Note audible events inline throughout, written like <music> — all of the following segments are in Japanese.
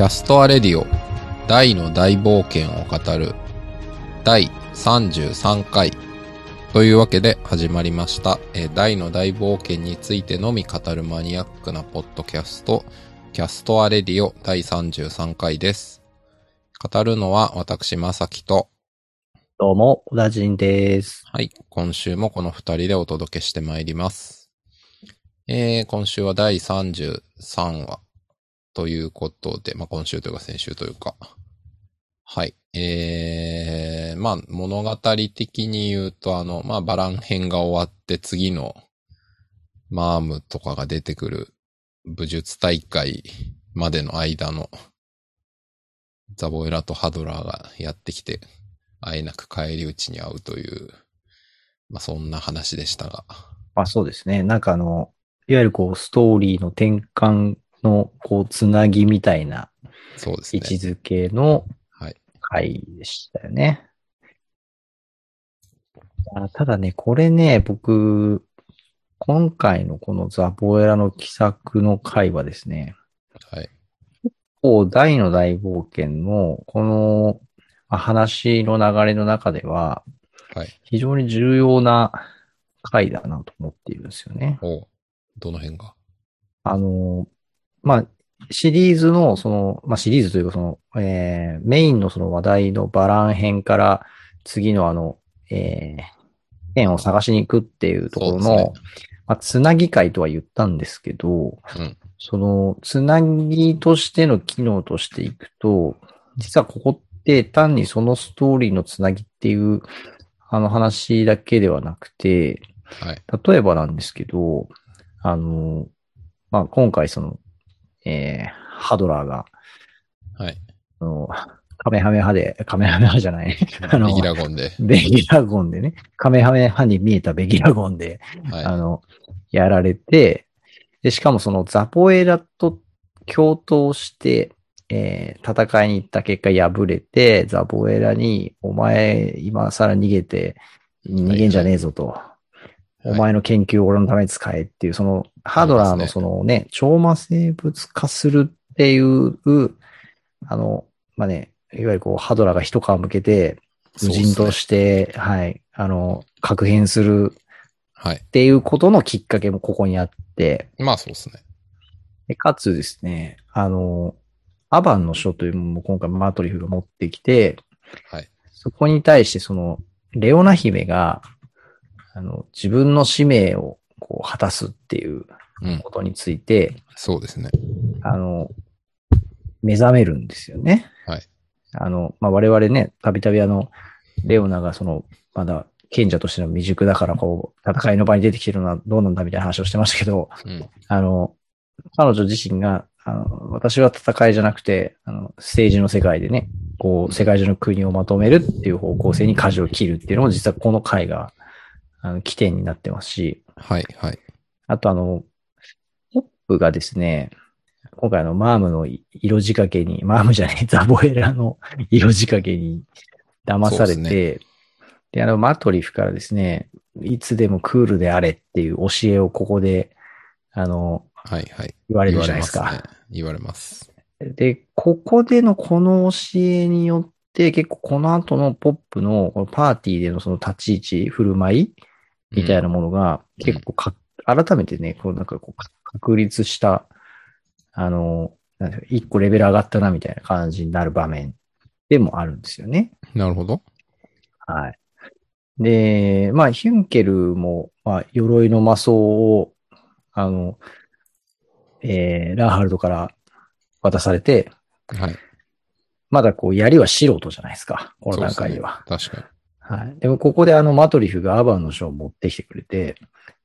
キャストアレディオダイの大冒険を語る第33回というわけで始まりました、えーダイの大冒険についてのみ語るマニアックなポッドキャストキャストアレディオ第33回です。語るのは私、まさきと、どうも、小田人です。はい、今週もこの二人でお届けしてまいります。えー、今週は第33話ということで、まあ、今週というか先週というか、はい。えー、まあ、物語的に言うと、あの、まあ、バラン編が終わって次のマームとかが出てくる武術大会までの間のザボエラとハドラーがやってきて、あえなく帰り討ちに会うという、まあ、そんな話でしたが。まあそうですね。なんかあの、いわゆるこう、ストーリーの転換の、こう、つなぎみたいなそうですね。位置づけのはい。回でしたよね。あただね、これね、僕、今回のこのザボエラの奇策の回はですね、はい。こう、大の大冒険の、この、まあ話の流れの中では、はい。非常に重要な回だなと思っているんですよね。おどの辺が？あの、まあ、シリーズの、その、まあ、シリーズというか、その、えー、メインのその話題のバラン編から、次のあの、えー、剣を探しに行くっていうところの、ねまあ、つなぎ会とは言ったんですけど、うん。その、つなぎとしての機能としていくと、実はここって単にそのストーリーのつなぎっていう、あの話だけではなくて、はい。例えばなんですけど、あの、まあ、今回その、えー、ハドラーが、はい。あの、カメハメハで、カメハメハじゃない、あのビギラゴンで。ベギラゴンでね、カメハメハに見えたベギラゴンで、あはの、やられて、で、しかもそのザポエラと共闘して、えー戦いに行った結果敗れて、ザポエラに、お前、今更逃げて、逃げんじゃねえぞと。い。お前の研究を俺のために使えっていう、その、ハドラーのそのね、超魔生物化するっていう、あの、まあね、いわゆるこう、ハドラーが一皮向けて、無人として、はい、あの、確変するはい。っていうことのきっかけもここにあって、まあそうですね。でかつですね、あの、アバンの書というものも今回マトリフが持ってきて、はい。そこに対してその、レオナ姫が、あの、自分の使命をこう果たすっていううん。ことについて、そうですね。あの、目覚めるんですよね。はい。あの、まあ、我々ね、たびたびあの、レオナがその、まだ賢者としての未熟だから、こう、戦いの場に出てきてるのはどうなんだみたいな話をしてましたけど、うん。あの、彼女自身が、あの、私は戦いじゃなくて、あの、政治の世界でね、こう、世界中の国をまとめるっていう方向性に舵を切るっていうのも、実はこの回が、あの、起点になってますし、はい。はい。あとあの、ポップがですね、今回あの、マームの色仕掛けに、マームじゃない、ザボエラの <laughs> 色仕掛けに騙されそうて、で、あの、マトリフからですね、いつでもクールであれっていう教えをここで、あの、はい。はい。言われるじゃないですか。言われますね。言われます。で、ここでのこの教えによって、結構この後のポップのパーティーでのその立ち位置、振る舞いみたいなものが、うん結構か、改めてね、こうなんかこうか確立した、あの、一個レベル上がったなみたいな感じになる場面でもあるんですよね。なるほど。はい。で、まあ、ヒュンケルも、まあ、鎧の魔装を、あの、えー、ラーハルドから渡されて、はい。まだこう、槍は素人じゃないですか。この段階では。そうですね。はい。でも、ここであの、マトリフがアバンの書を持ってきてくれて。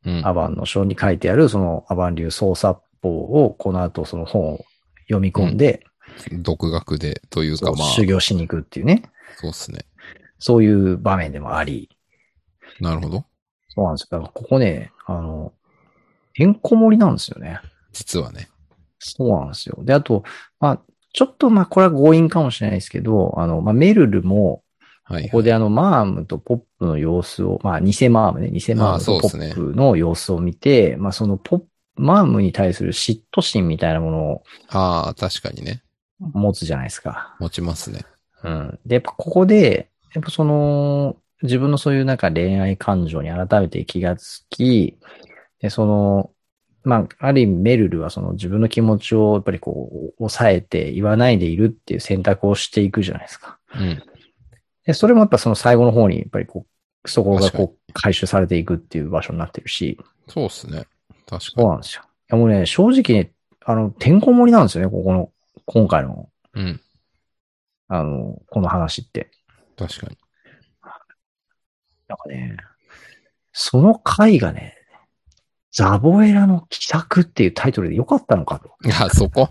うん。アバンの書に書いてある、そのアバン流操作法を、この後その本を読み込んで、独学でというかまあ、修行しに行くっていうね、そうですね。そういう場面でもあり、なるほど。そうなんですよ。だからここね、あの、てんこ盛りなんですよね。実はね。そうなんですよ。で、あと、まあ、ちょっとまあ、これは強引かもしれないですけど、あの、まあ、メルルも、はい、はい。ここであの、マームとポップの様子を、まあ、偽マームね、偽マームとポップの様子を見て、まあ、そのポッマームに対する嫉妬心みたいなものを、ああ、確かにね。持つじゃないですか。持ちますね。うん。で、やっぱここで、やっぱその、自分のそういうなんか恋愛感情に改めて気がつき、で、その、まあ、ある意味メルルはその自分の気持ちをやっぱりこう、抑えて言わないでいるっていう選択をしていくじゃないですか。うん。で、それもやっぱその最後の方にやっぱりこう、そこがこう、回収されていくっていう場所になってるし、そうっすね。確かそうなんですよ。いやもうね、正直ね、あの、てんこ盛りなんですよね、ここの、今回の、に。うん。あの、この話って。確かに。なんかね、その回がね、ザボエラの奇策っていうタイトルでよかったのかと。いや、そこ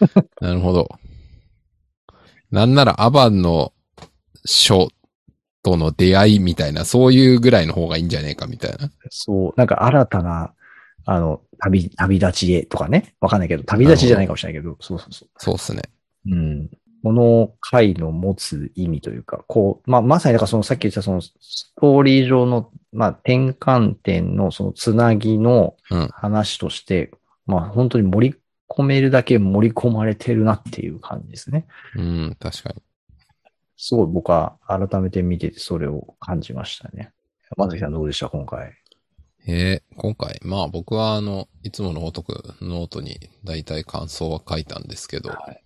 <laughs> なるほど。なんならアバンの書との出会いみたいな、そういうぐらいの方がいいんじゃねえかみたいな。そう、なんか新たな、あの、旅、旅立ちへとかね。わかんないけど、旅立ちじゃないかもしれないけど、そうそうそう。そうっすね。うん。この回の持つ意味というか、こう、まあ、まさにだからそのさっき言ったそのストーリー上の、まあ、転換点のそのつなぎのうん話として、まあ、本当に盛り込めるだけ盛り込まれてるなっていう感じですね。うん、確かに。すごい僕は改めて見ててそれを感じましたね。まさきさんどうでした？今回。えー今回、まあ僕はあの、いつものごとくノートに大体感想は書いたんですけど、はい。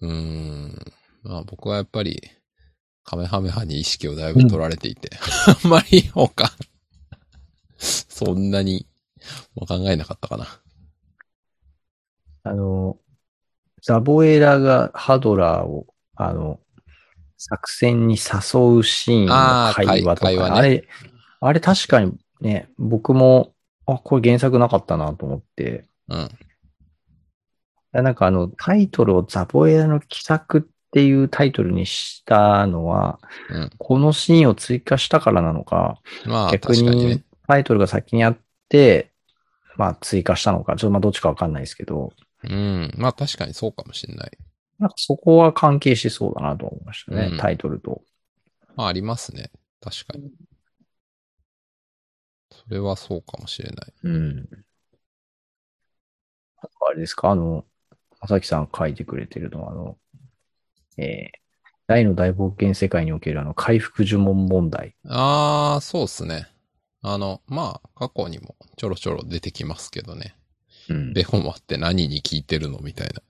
うーん、まあ僕はやっぱり、カメハメハに意識をだいぶ取られていて、<laughs> あんまり他、そんなに、まあ考えなかったかな。あの、ザボエラがハドラーを、あの、作戦に誘うシーンの会話とか、会話ねあれ、あれ確かにね、僕も、あ、これ原作なかったなと思って、うん。なんかあの、タイトルをザボエラの奇策っていうタイトルにしたのは、うん。このシーンを追加したからなのか、まあ逆に。タイトルが先にあって、まあ追加したのか、ちょっとまあどっちかわかんないですけど、うん。まあ確かにそうかもしれない。なんかそこは関係しそうだなと思いましたね、うんタイトルと。まあありますね。確かに。それはそうかもしれない。うん。あれですか、あの、まさきさん書いてくれてるのは、あの、えー、大の大冒険世界におけるあの、回復呪文問題。あー、そうっすね。あの、まあ、過去にもちょろちょろ出てきますけどね。うん。ベホマって何に効いてるの？みたいな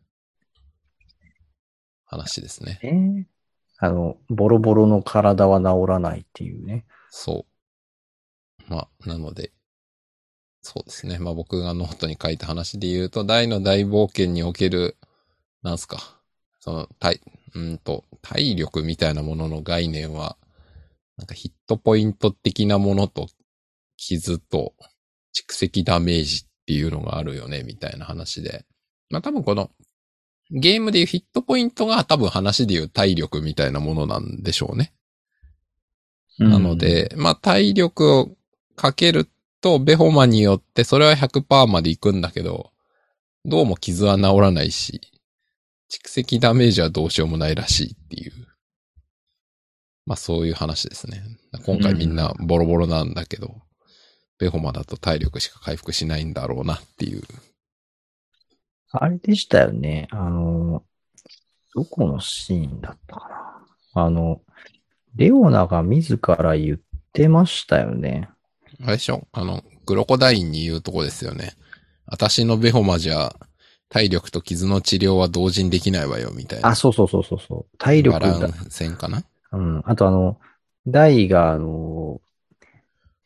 話ですね。えーあの、ボロボロの体は治らないっていうね。そう。まあ、なので、そうですね。まあ僕がノートに書いた話で言うと、大の大冒険における、なんすか、その、体、うんと、体力みたいなものの概念は、なんかヒットポイント的なものと、傷と蓄積ダメージっていうのがあるよね、みたいな話で。まあ多分この、ゲームでいうヒットポイントが多分話でいう体力みたいなものなんでしょうね。なので、まあ体力をかけると、ベホマによってそれは100%までいくんだけど、どうも傷は治らないし、蓄積ダメージはどうしようもないらしいっていう。まあそういう話ですね。今回みんなボロボロなんだけど、ベホマだと体力しか回復しないんだろうなっていう。あれでしたよね。あの、どこのシーンだったかな。あの、レオナが自ら言ってましたよね。あれでしょあの、グロコダインに言うとこですよね。私のベホマじゃ、体力と傷の治療は同時にできないわよ、みたいな。あ、そうそうそうそうそう。体力だバラン。戦かな？うん。あとあの、ダイが、あの、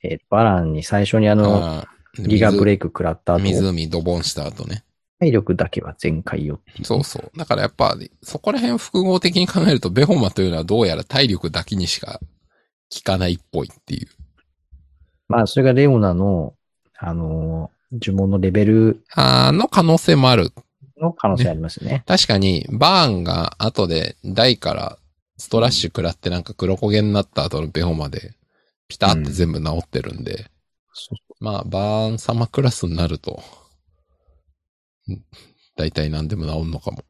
えーバランに最初にあの、あーギガブレイク食らった後、湖ドボンした後ね。体力だけは全開よっていう。そうそう。だからやっぱ、そこら辺複合的に考えると、ベホマというのはどうやら体力だけにしか効かないっぽいっていう。まあ、それがレオナの、あの、呪文のレベルあーの可能性もある。の可能性ありますね。確かに、バーンが後で台からストラッシュ食らってなんか黒焦げになった後のベホマで、ピタって全部治ってるんで、そうまあ、バーン様クラスになると、うん大体何でも治んのかも。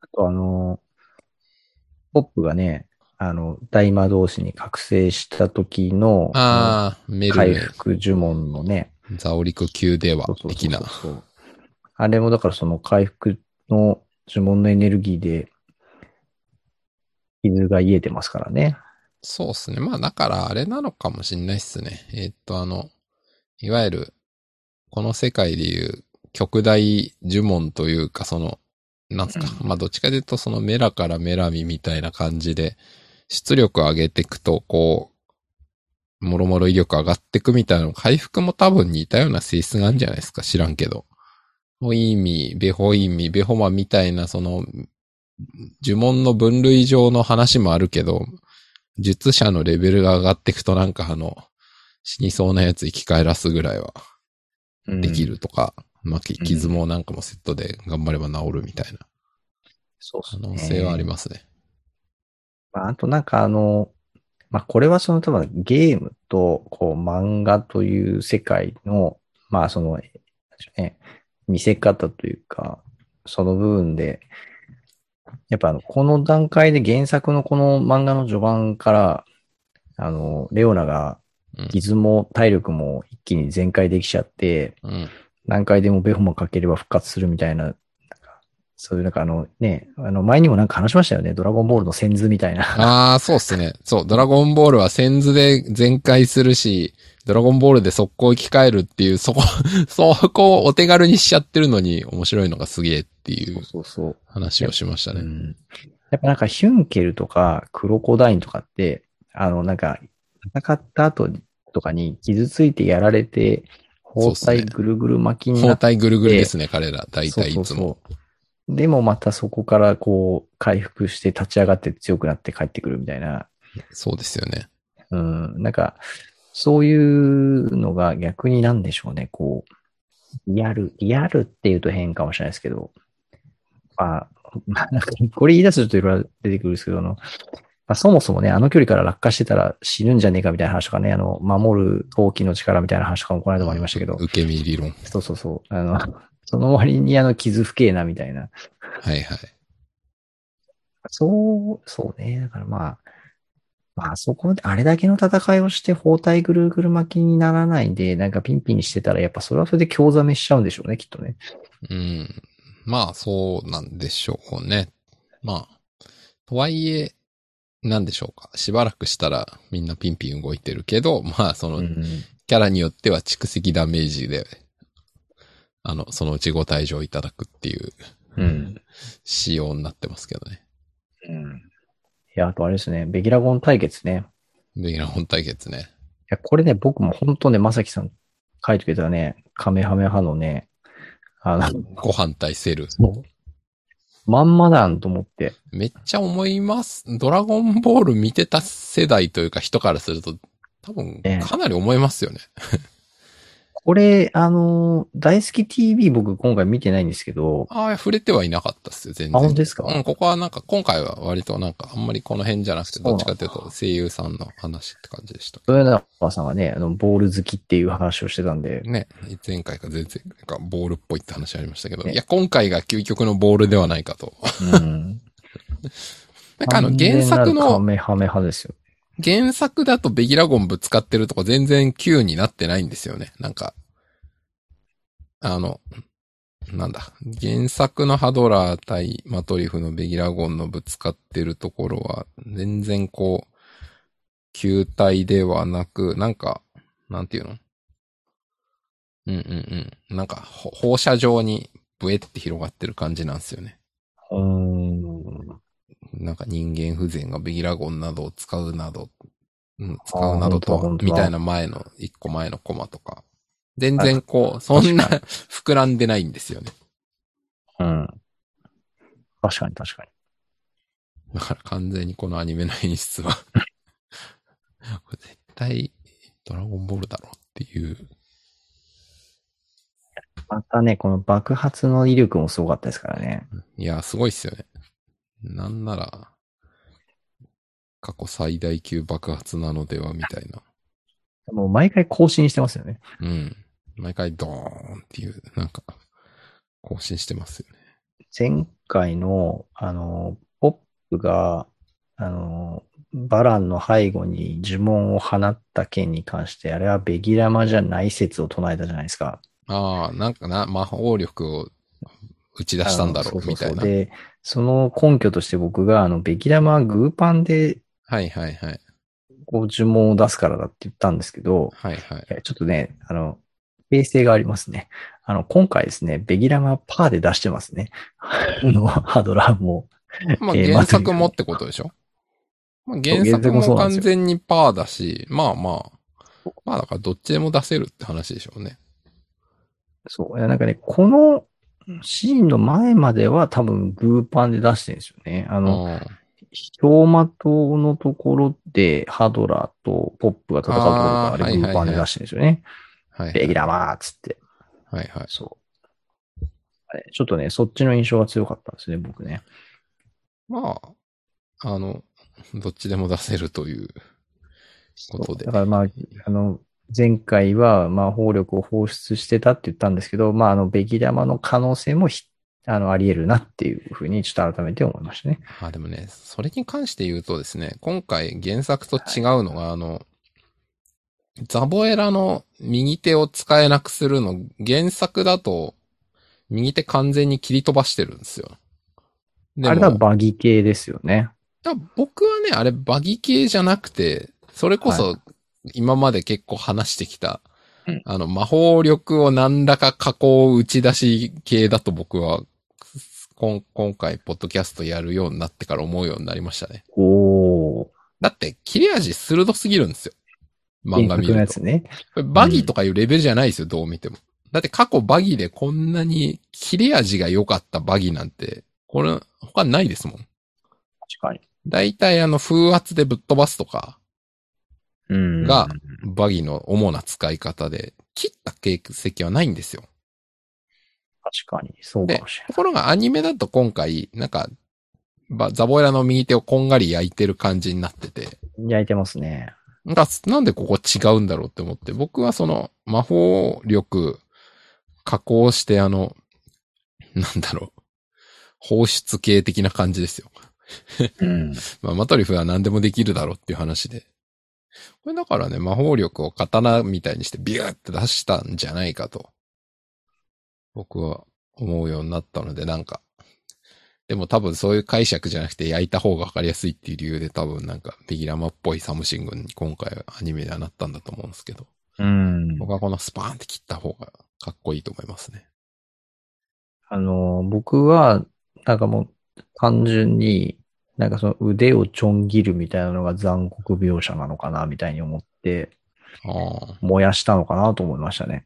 あとあの、ポップがね、あの、大魔導士に覚醒した時の、ああ、メル回メ、復呪文のね、ザオリク級では的な。あれもだからその回復の呪文のエネルギーで、傷が癒えてますからね。そうですね。まあだからあれなのかもしんないっすね。えーっとあの、いわゆる、この世界でいう極大呪文というか、その、なんすか。うまあどっちかというとそのメラからメラミみたいな感じで、出力を上げていくと、こう、もろもろ威力上がっていくみたいなの、回復も多分似たような性質があるんじゃないですか。知らんけど。ホイミ、ベホイミ、ベホマみたいな、その、呪文の分類上の話もあるけど、術者のレベルが上がっていくとなんかあの、死にそうなやつ生き返らすぐらいはうんできるとか、まあ、き傷もなんかもセットで頑張れば治るみたいな可そうですね。能性はありますね。まあ、あとなんかあの、まあ、これはその多分ゲームと、こう漫画という世界の、まあその、ね、見せ方というか、その部分で、やっぱあの、この段階で原作のこの漫画の序盤から、あの、レオナがうん。傷も体力も一気に全開できちゃって、うん。何回でもベホマかければ復活するみたいな、なんかそういうなんかあのね、あの前にもなんか話しましたよね。ドラゴンボールの先図みたいな。ああ、そうっすね。そう、ドラゴンボールは先図で全開するし、ドラゴンボールで速攻生き返るっていう、そこ、<laughs> そこをお手軽にしちゃってるのに面白いのがすげえっていう。話をしましたね。うんやっぱなんかヒュンケルとかクロコダインとかって、あのなんか戦った後とかに傷ついてやられて、包帯ぐるぐる巻きに包なって、帯ぐるぐるですね、彼ら。大体いつも。そうそうそうでもまたそこからこう回復して立ち上がって強くなって帰ってくるみたいな。そうですよね。うん、なんか、そういうのが逆になんでしょうね、こう、リアル、リアルっていうと変かもしれないですけど、まあ、まあ、なんかこれ言い出すといろいろ出てくるんですけど、あの、まあ、そもそもね、あの距離から落下してたら死ぬんじゃねえかみたいな話とかね、あの、守る陶器の力みたいな話とかもこの間もありましたけど、受け身理論。そうそうそう、あの、<laughs> その割にあの傷不敬なみたいな。はいはい。そう、そうね。だからまあ、まあそこであれだけの戦いをして包帯ぐるぐる巻きにならないで、なんかピンピンにしてたら、やっぱそれはそれで興ざめしちゃうんでしょうね、きっとね。うん。まあ、そうなんでしょうね。まあ、とはいえ、なんでしょうか。しばらくしたらみんなピンピン動いてるけど、まあ、その、うんキャラによっては蓄積ダメージで、あの、そのうちご退場いただくっていううん。仕様になってますけどね。うん。いや、あとあれですね、ベギラゴン対決ね。ベギラ本対決ね。いや、これね、僕も本当ね、まさきさん書いてくれたね、カメハメハのね、あの、ご飯対セル。まんまだんと思って。めっちゃ思います。ドラゴンボール見てた世代というか人からすると、多分ええ、かなり思いますよね。これ、あの、大好き TV 僕今回見てないんですけど、ああ、触れてはいなかったっすよ、全然。あ本当ですか？うん、ここはなんか、今回は割となんか、あんまりこの辺じゃなくて、どっちかというと、声優さんの話って感じでした。豊永さんがね、あの、ボール好きっていう話をしてたんで、ね、前回か前々回か、ボールっぽいって話ありましたけど、ねいや、今回が究極のボールではないかと。うん。<laughs> なんかあの、原作完全なるカの、メハメ派ですよ。原作だとベギラゴンぶつかってるとこ全然 Q になってないんですよね。なんか、あの、なんだ、原作のハドラー対マトリフのベギラゴンのぶつかってるところは、全然こう、球体ではなく、なんか、なんていうの？うんうんうん。なんか、放射状にブエって広がってる感じなんですよね。うん。なんか人間不全がベギラゴンなどを使うなど、うん、使うなどとみたいな前の、一個前のコマとか。全然こう、そんな確 <laughs> 膨らんでないんですよね。うん。確かに確かに。だから完全にこのアニメの演出は <laughs> 絶対ドラゴンボールだろうっていう。またね、この爆発の威力もすごかったですからね。いや、すごいっすよね。なんなら、過去最大級爆発なのではみたいな。もう毎回更新してますよね。うん。毎回ドーンっていう、なんか、更新してますよね。前回の、あの、ポップが、あの、バランの背後に呪文を放った件に関して、あれはベギラマじゃない説を唱えたじゃないですか。ああ、なんかな、魔法力を打ち出したんだろう、みたいな。で、その根拠として僕が、あの、ベキラマはグーパンで、はいはいはい。こう、呪文を出すからだって言ったんですけど、はいはい。いやちょっとね、あの、訂正がありますね。あの、今回ですね、ベギラマパーで出してますね。<laughs> あの、ハドラーも。まあえー原作もってことでしょ、まあ、原原作も完全にパーだし、まあまあ、まあだからどっちでも出せるって話でしょうね。そう。いやなんかね、このシーンの前までは多分グーパンで出してるんですよね。あの、うん氷馬島のところでハドラーとポップが戦うところがあれグーパンで出してるんですよね。はい。ベギラマーっつって。はいはい。そう。あれちょっとね、そっちの印象が強かったんですね、僕ね。まあ、あの、どっちでも出せるということでだ。からまあ、あの、前回は魔法力を放出してたって言ったんですけど、まあ、あの、ベギラマの可能性もひあの、あり得るなっていうふうに、ちょっと改めて思いましたね。あ、でもね、それに関して言うとですね、今回原作と違うのが、あの、ザボエラの右手を使えなくするの、原作だと、右手完全に切り飛ばしてるんですよ。あれはバギ系ですよね。だ僕はね、あれバギ系じゃなくて、それこそ今まで結構話してきた、うんあの、魔法力を何らか加工打ち出し系だと僕は、今今回、ポッドキャストやるようになってから思うようになりましたね。おー。だって、切れ味鋭すぎるんですよ。漫画見ると。ね。バギとかいうレベルじゃないですよ、どう見ても。だって過去バギでこんなに切れ味が良かったバギなんて、これ、他ないですもん。確かに。だいたいあの、風圧でぶっ飛ばすとか、うん。がバギの主な使い方で、切った形跡はないんですよ。確かに、そうかもしれところがアニメだと今回、なんか、ばザボエラの右手をこんがり焼いてる感じになってて、ない。焼いてますね。なんかなんでここ違うんだろうって思って、僕はその魔法力加工してあの、なんだろう、放出系的な感じですよ。うん。<laughs> まあ、マトリフは何でもできるだろうっていう話で。これだからね、魔法力を刀みたいにしてビューって出したんじゃないかと、僕は思うようになったので、なんか、でも多分そういう解釈じゃなくて焼いた方がわかりやすいっていう理由で多分なんかベギラマっぽい something に今回アニメではなったんだと思うんですけど、うん。僕はこのスパーンって切った方がかっこいいと思いますね。あの、僕は、なんかもう、単純に、なんかその腕をちょん切るみたいなのが残酷描写なのかな、みたいに思って、燃やしたのかなと思いましたね。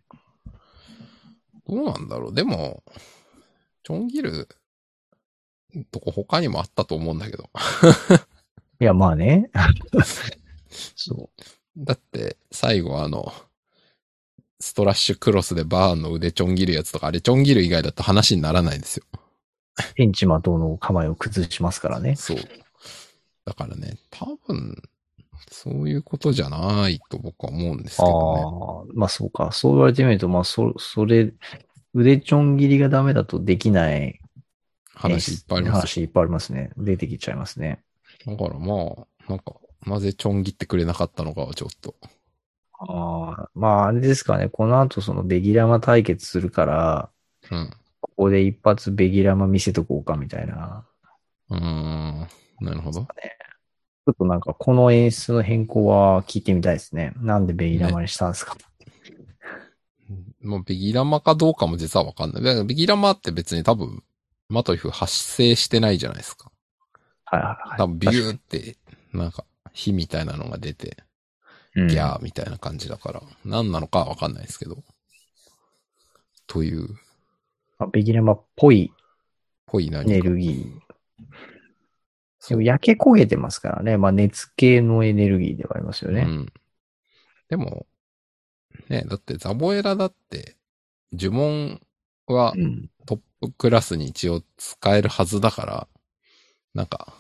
どうなんだろう。でも、チョンギルとこ他にもあったと思うんだけど。<laughs> いや、まあね。<laughs> そだって、最後あの、ストラッシュクロスでバーンの腕ちょん切るやつとか、あれちょん切る以外だと話にならないんですよ。う。エンチマトの構えを崩しますからね。そう。だからね、多分、そういうことじゃないと僕は思うんですけあどね。あ、まあそうか。そう言われてみると、まあそ、それ、腕ちょん切りがダメだとできない話いっぱいあります話いっぱいありますね。出てきちゃいますね。よ。だからまあ、なんか、なぜちょん切ってくれなかったのかはちょっと。ああ、まああれですかね。この後そのベギラマ対決するから、うん。ここで一発ベギラマ見せとこうかみたいな。うーん。なるほど。ちょっとなんかこの演出の変更は聞いてみたいですね。なんでベギラマにしたんですか、もうビギラマかどうかも実はわかんない。だからビギラマって別に多分、マトリフ発生してないじゃないですか。はいはいはい。多分ビューって、なんか、火みたいなのが出て、うんギャーみたいな感じだから、何なのかはわかんないですけど。という、まあベギラマっぽいぽい何か。エネルギー。でも焼け焦げてますからね。まあ熱系のエネルギーではありますよね。うん。でも、ね、だってザボエラだって、呪文はうん。トップクラスに一応使えるはずだから、なんか、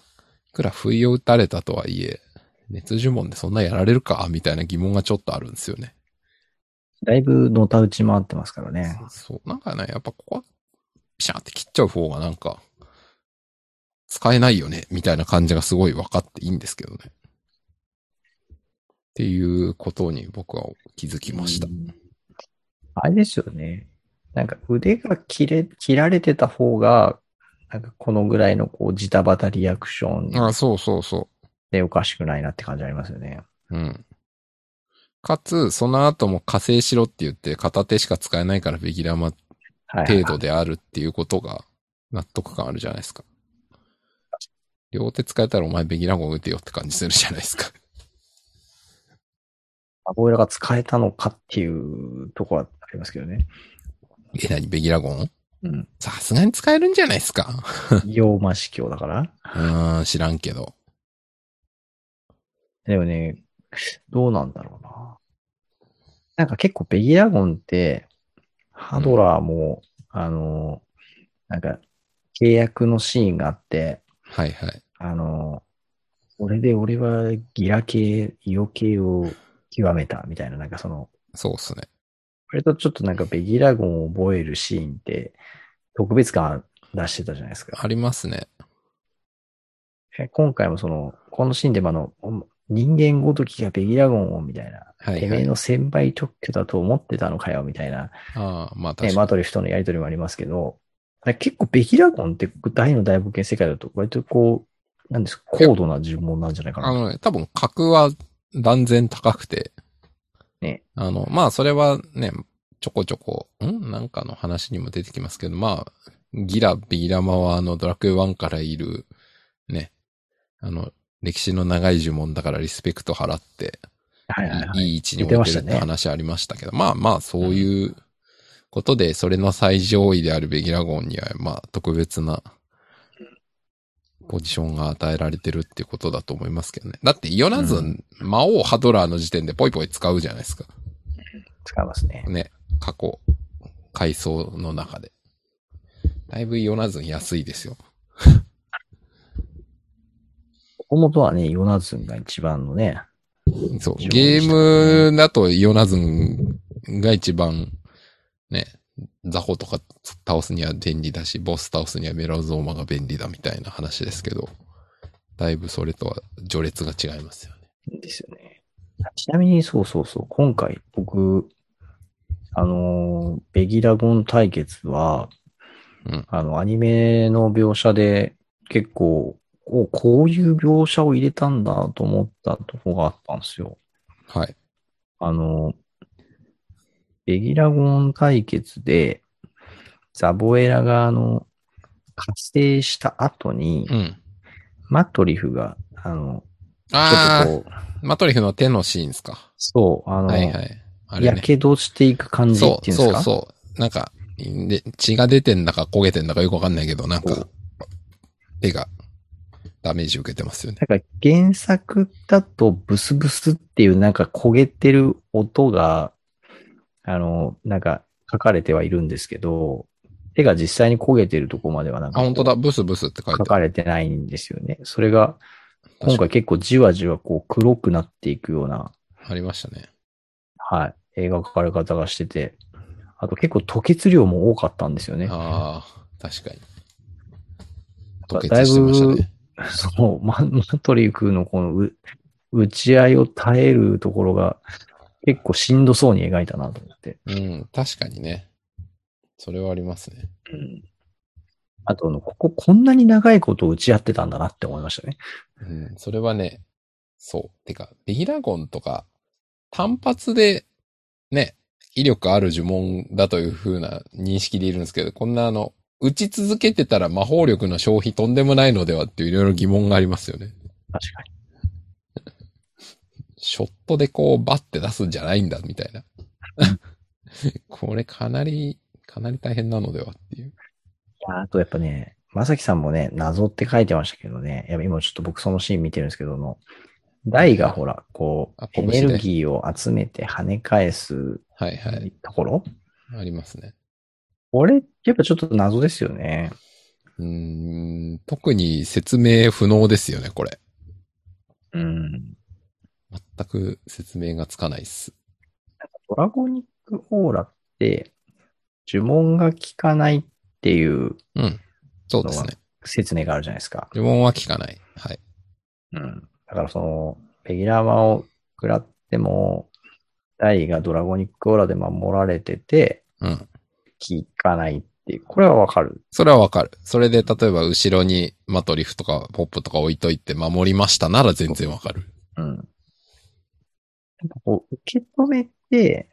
いくら不意を打たれたとはいえ、熱呪文でそんなやられるか？みたいな疑問がちょっとあるんですよね。だいぶのた打ち回ってますからね。そう。なんかね、やっぱここは、ピシャーって切っちゃう方がなんか、使えないよね、みたいな感じがすごい分かっていいんですけどね。っていうことに僕は気づきましたう。んあれですよね。なんか腕が切れ、切られてた方が、なんかこのぐらいのこうジタバタリアクションあ、そうそうそでおかしくないなって感じありますよね。う。うん。かつ、その後も加勢しろって言って片手しか使えないからベギラマはいはい程度であるっていうことが納得感あるじゃないですか。両手使えたらお前ベギラゴン打てよって感じするじゃないですか。<laughs> アボイラが使えたのかっていうところはありますけどね。え、何？ベギラゴン？うん。さすがに使えるんじゃないですか。洋魔司教だから？うーん、知らんけど。でもね、どうなんだろうな。なんか結構ベギラゴンって、ハドラーも、あの、なんか、契約のシーンがあって、はいはい。あの、これで俺はギラ系、イオ系を極めたみたいな、なんかその、そうっすね。これとちょっとなんかベギラゴンを覚えるシーンって、特別感出してたじゃないですか。ありますね。え今回もその、このシーンでもあの、お人間ごときがベギラゴンをみたいな、はいはい。てめえの先輩特許だと思ってたのかよみたいな、ああ、まあね、確かに。マトリフとのやりとりもありますけど、結構ベギラゴンって大の大冒険世界だと割とこう、なんですか、高度な呪文なんじゃないかな。あのね、多分格は断然高くて。ね。あの、まあそれはね、ちょこちょこ、ん？なんかの話にも出てきますけど、まあ、ギラ、ビギラマはあのドラクエ1からいる、ね、あの、歴史の長い呪文だからリスペクト払って、はいはいはい。いい位置に置いてるって話ありましたけど、まあまあそういうことで、それの最上位であるベギラゴンには、まあ特別なポジションが与えられてるっていうことだと思いますけどね。だってイオナズン、魔王ハドラーの時点でポイポイ使うじゃないですか。使いますね。ね。過去、階層の中で。だいぶイオナズン安いですよ。もともとはね、ヨナズンが一番のね、そう。ゲームだとイオナズンが一番、ね、ザホとか倒すには便利だし、ボス倒すにはメロゾーマが便利だみたいな話ですけど、だいぶそれとは序列が違いますよね。ですよね。ちなみに、そうそうそう、今回僕、あのー、ベギラゴン対決は、うんあの、アニメの描写で結構、おこういう描写を入れたんだと思ったとこがあったんですよ。はい。あの、ベギラゴン対決で、ザボエラがあの、活性した後に、うん。マトリフが、あの、ちょあっとこう、あ、マトリフの手のシーンですか。そう、あの、はいはい。あれやね。けどしていく感じそう、っていうんですか？そうそう。なんか、で、血が出てんだか焦げてんだかよくわかんないけど、なんか、手がダメージ受けてますよね。なんか原作だとブスブスっていうなんか焦げてる音が、あの、なんか書かれてはいるんですけど、手が実際に焦げてるとこまではなんあ、か本当だ。ブスブスって書いて。書かれてないんですよね。それが今回結構じわじわこう黒くなっていくような、ありましたね。はい、描かれ方がしてて、あと結構吐血量も多かったんですよね。ああ、確かに。だ吐血してましたね。<laughs> そう、ママトリフのこのう打ち合いを耐えるところが結構しんどそうに描いたなと思って。うん、確かにね。それはありますね。あとあの、こここんなに長いこと打ち合ってたんだなって思いましたね。うん、それはね、そう。てか、ベギラゴンとか、単発で、ね、威力ある呪文だという風な認識でいるんですけど、こんなあの、打ち続けてたら魔法力の消費とんでもないのではっていういろいろ疑問がありますよね。確かに。ショットでこうバッて出すんじゃないんだ、みたいな。<laughs> これかなり、かなり大変なのではっていう。いやあとやっぱね、まさきさんもね、謎って書いてましたけどね、やっぱ今ちょっと僕そのシーン見てるんですけども、ダイがほら、こうあ、エネルギーを集めて跳ね返すはいはい。ところ、ありますね。これ、やっぱちょっと謎ですよね。うーん、特に説明不能ですよね、これ。うん。全く説明がつかないっす。ドラゴニックオーラって、呪文が効かないっていううん。そうですね。説明があるじゃないですか。呪文は効かない。はい。うん。だからその、ペギラマを食らっても、ダイがドラゴニックオーラで守られてて、うん。効かないっていう。これはわかる。それはわかる。それで、例えば後ろにマトリフとかポップとか置いといて守りましたなら全然わかる。うん。やっぱこう、受け止めて、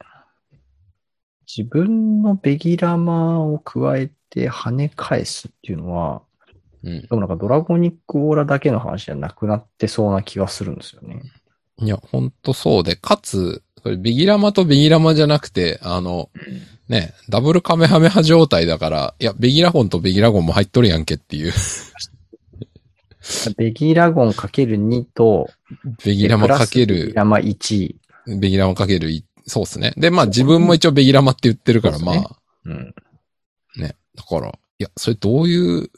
自分のベギラマを加えて跳ね返すっていうのは、うん。でもなんかドラゴニックオーラだけの話じゃなくなってそうな気がするんですよね。いや、ほんとそうで、かつ、これビギラマとビギラマじゃなくて、あの、ね、ダブルカメハメハ状態だから、いや、ビギラゴンとビギラゴンも入っとるやんけっていう。<laughs> ベギラゴンかける2と、ビギラマかけプラスベギる、ラマ1。ビギラマかけるい、そうっすね。で、まあ自分も一応ベギラマって言ってるから、まあ、うん。ね。だから、いや、それどういう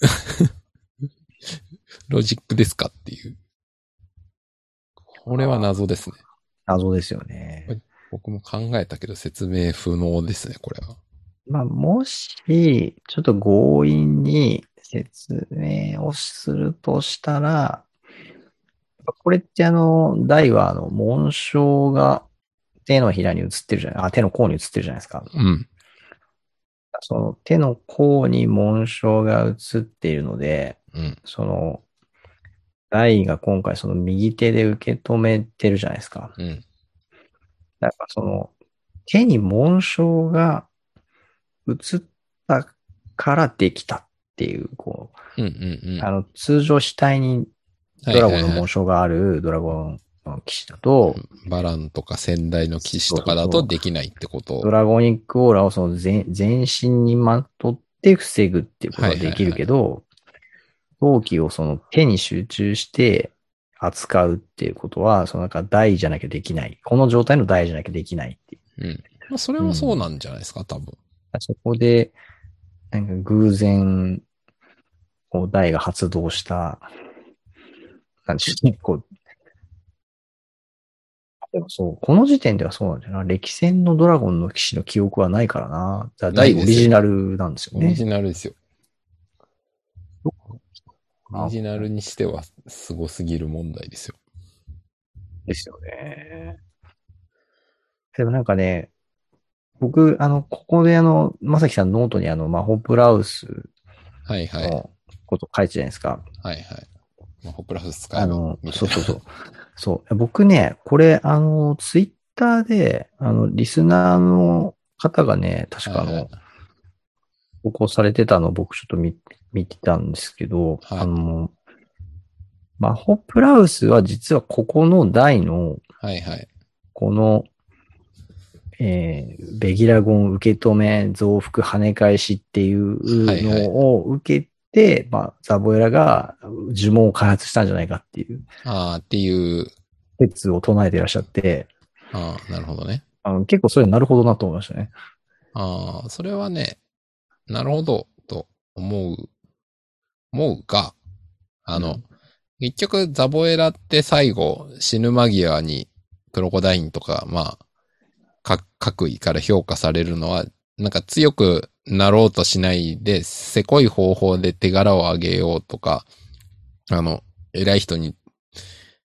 <laughs> ロジックですかっていう。これは謎ですね。謎ですよね。僕も考えたけど説明不能ですね、これは。まあ、もし、ちょっと強引に説明をするとしたら、これってあの、台はあの、紋章が手のひらに映ってるじゃない、あ、手の甲に映ってるじゃないですか。うん。その手の甲に紋章が映っているので、うん。その、台が今回その右手で受け止めてるじゃないですか。うん。その、手に紋章が映ったからできたっていう、こうんうんうん。う、あの、通常死体にドラゴンの紋章があるドラゴンの騎士だと、バランとか仙台の騎士とかだとできないってこと。ドラゴニックオーラをその全全身にまとって防ぐっていうことができるけど、陶器をその手に集中して扱うっていうことは、そのなんか台じゃなきゃできない。この状態の台じゃなきゃできないっていう。うん。まあ、それはそうなんじゃないですか、多分。そこで、なんか偶然、こう台が発動した、なんでしょうね、こう、でもそう、この時点ではそうなんだよな。歴戦のドラゴンの騎士の記憶はないからな。だオリジナルなんですよね。オリジナルですよ。オリジナルにしては凄すぎる問題ですよ。ですよね。でもなんかね、僕、あの、ここであの、まさきさんノートにあの、マホプラウスはいはい。のこと書いてたじゃないですか。はいはい。まあ、マホプラウス使えばあの。そうそうそう。そう。僕ね、これ、あの、ツイッターで、あの、リスナーの方がね、確かあの、投稿されてたのを僕ちょっと見見てたんですけど、はいあの、マホプラウスは実はここの台の、はいはい。この、えー、ベギラゴン受け止め、増幅跳ね返しっていうはいはいのを受けて、まあ、ザボエラが呪文を開発したんじゃないかっていうああ、っていう、説を唱えていらっしゃって、ああ、なるほどね。あの結構それなるほどなと思いましたね。ああ、それはね、なるほど、と思う、思うが、あの、うん。結局、ザボエラって最後、死ぬ間際に、クロコダインとか、まあ、か、各位から評価されるのは、なんか強くなろうとしないで、せこい方法で手柄を上げようとか、あの、偉い人に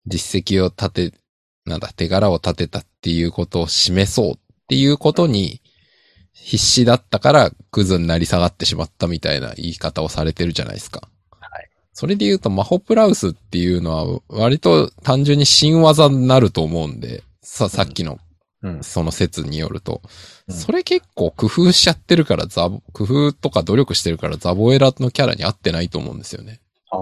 実績を立て、なんだ、手柄を立てたっていうことを示そうっていうことに、必死だったからクズになり下がってしまったみたいな言い方をされてるじゃないですか。はい。それで言うと、マホプラウスっていうのは割と単純に新技になると思うんで、さ、さっきのうん。その説によると、うんそれ結構工夫しちゃってるからザボ、工夫とか努力してるからザボエラのキャラに合ってないと思うんですよね。ああ、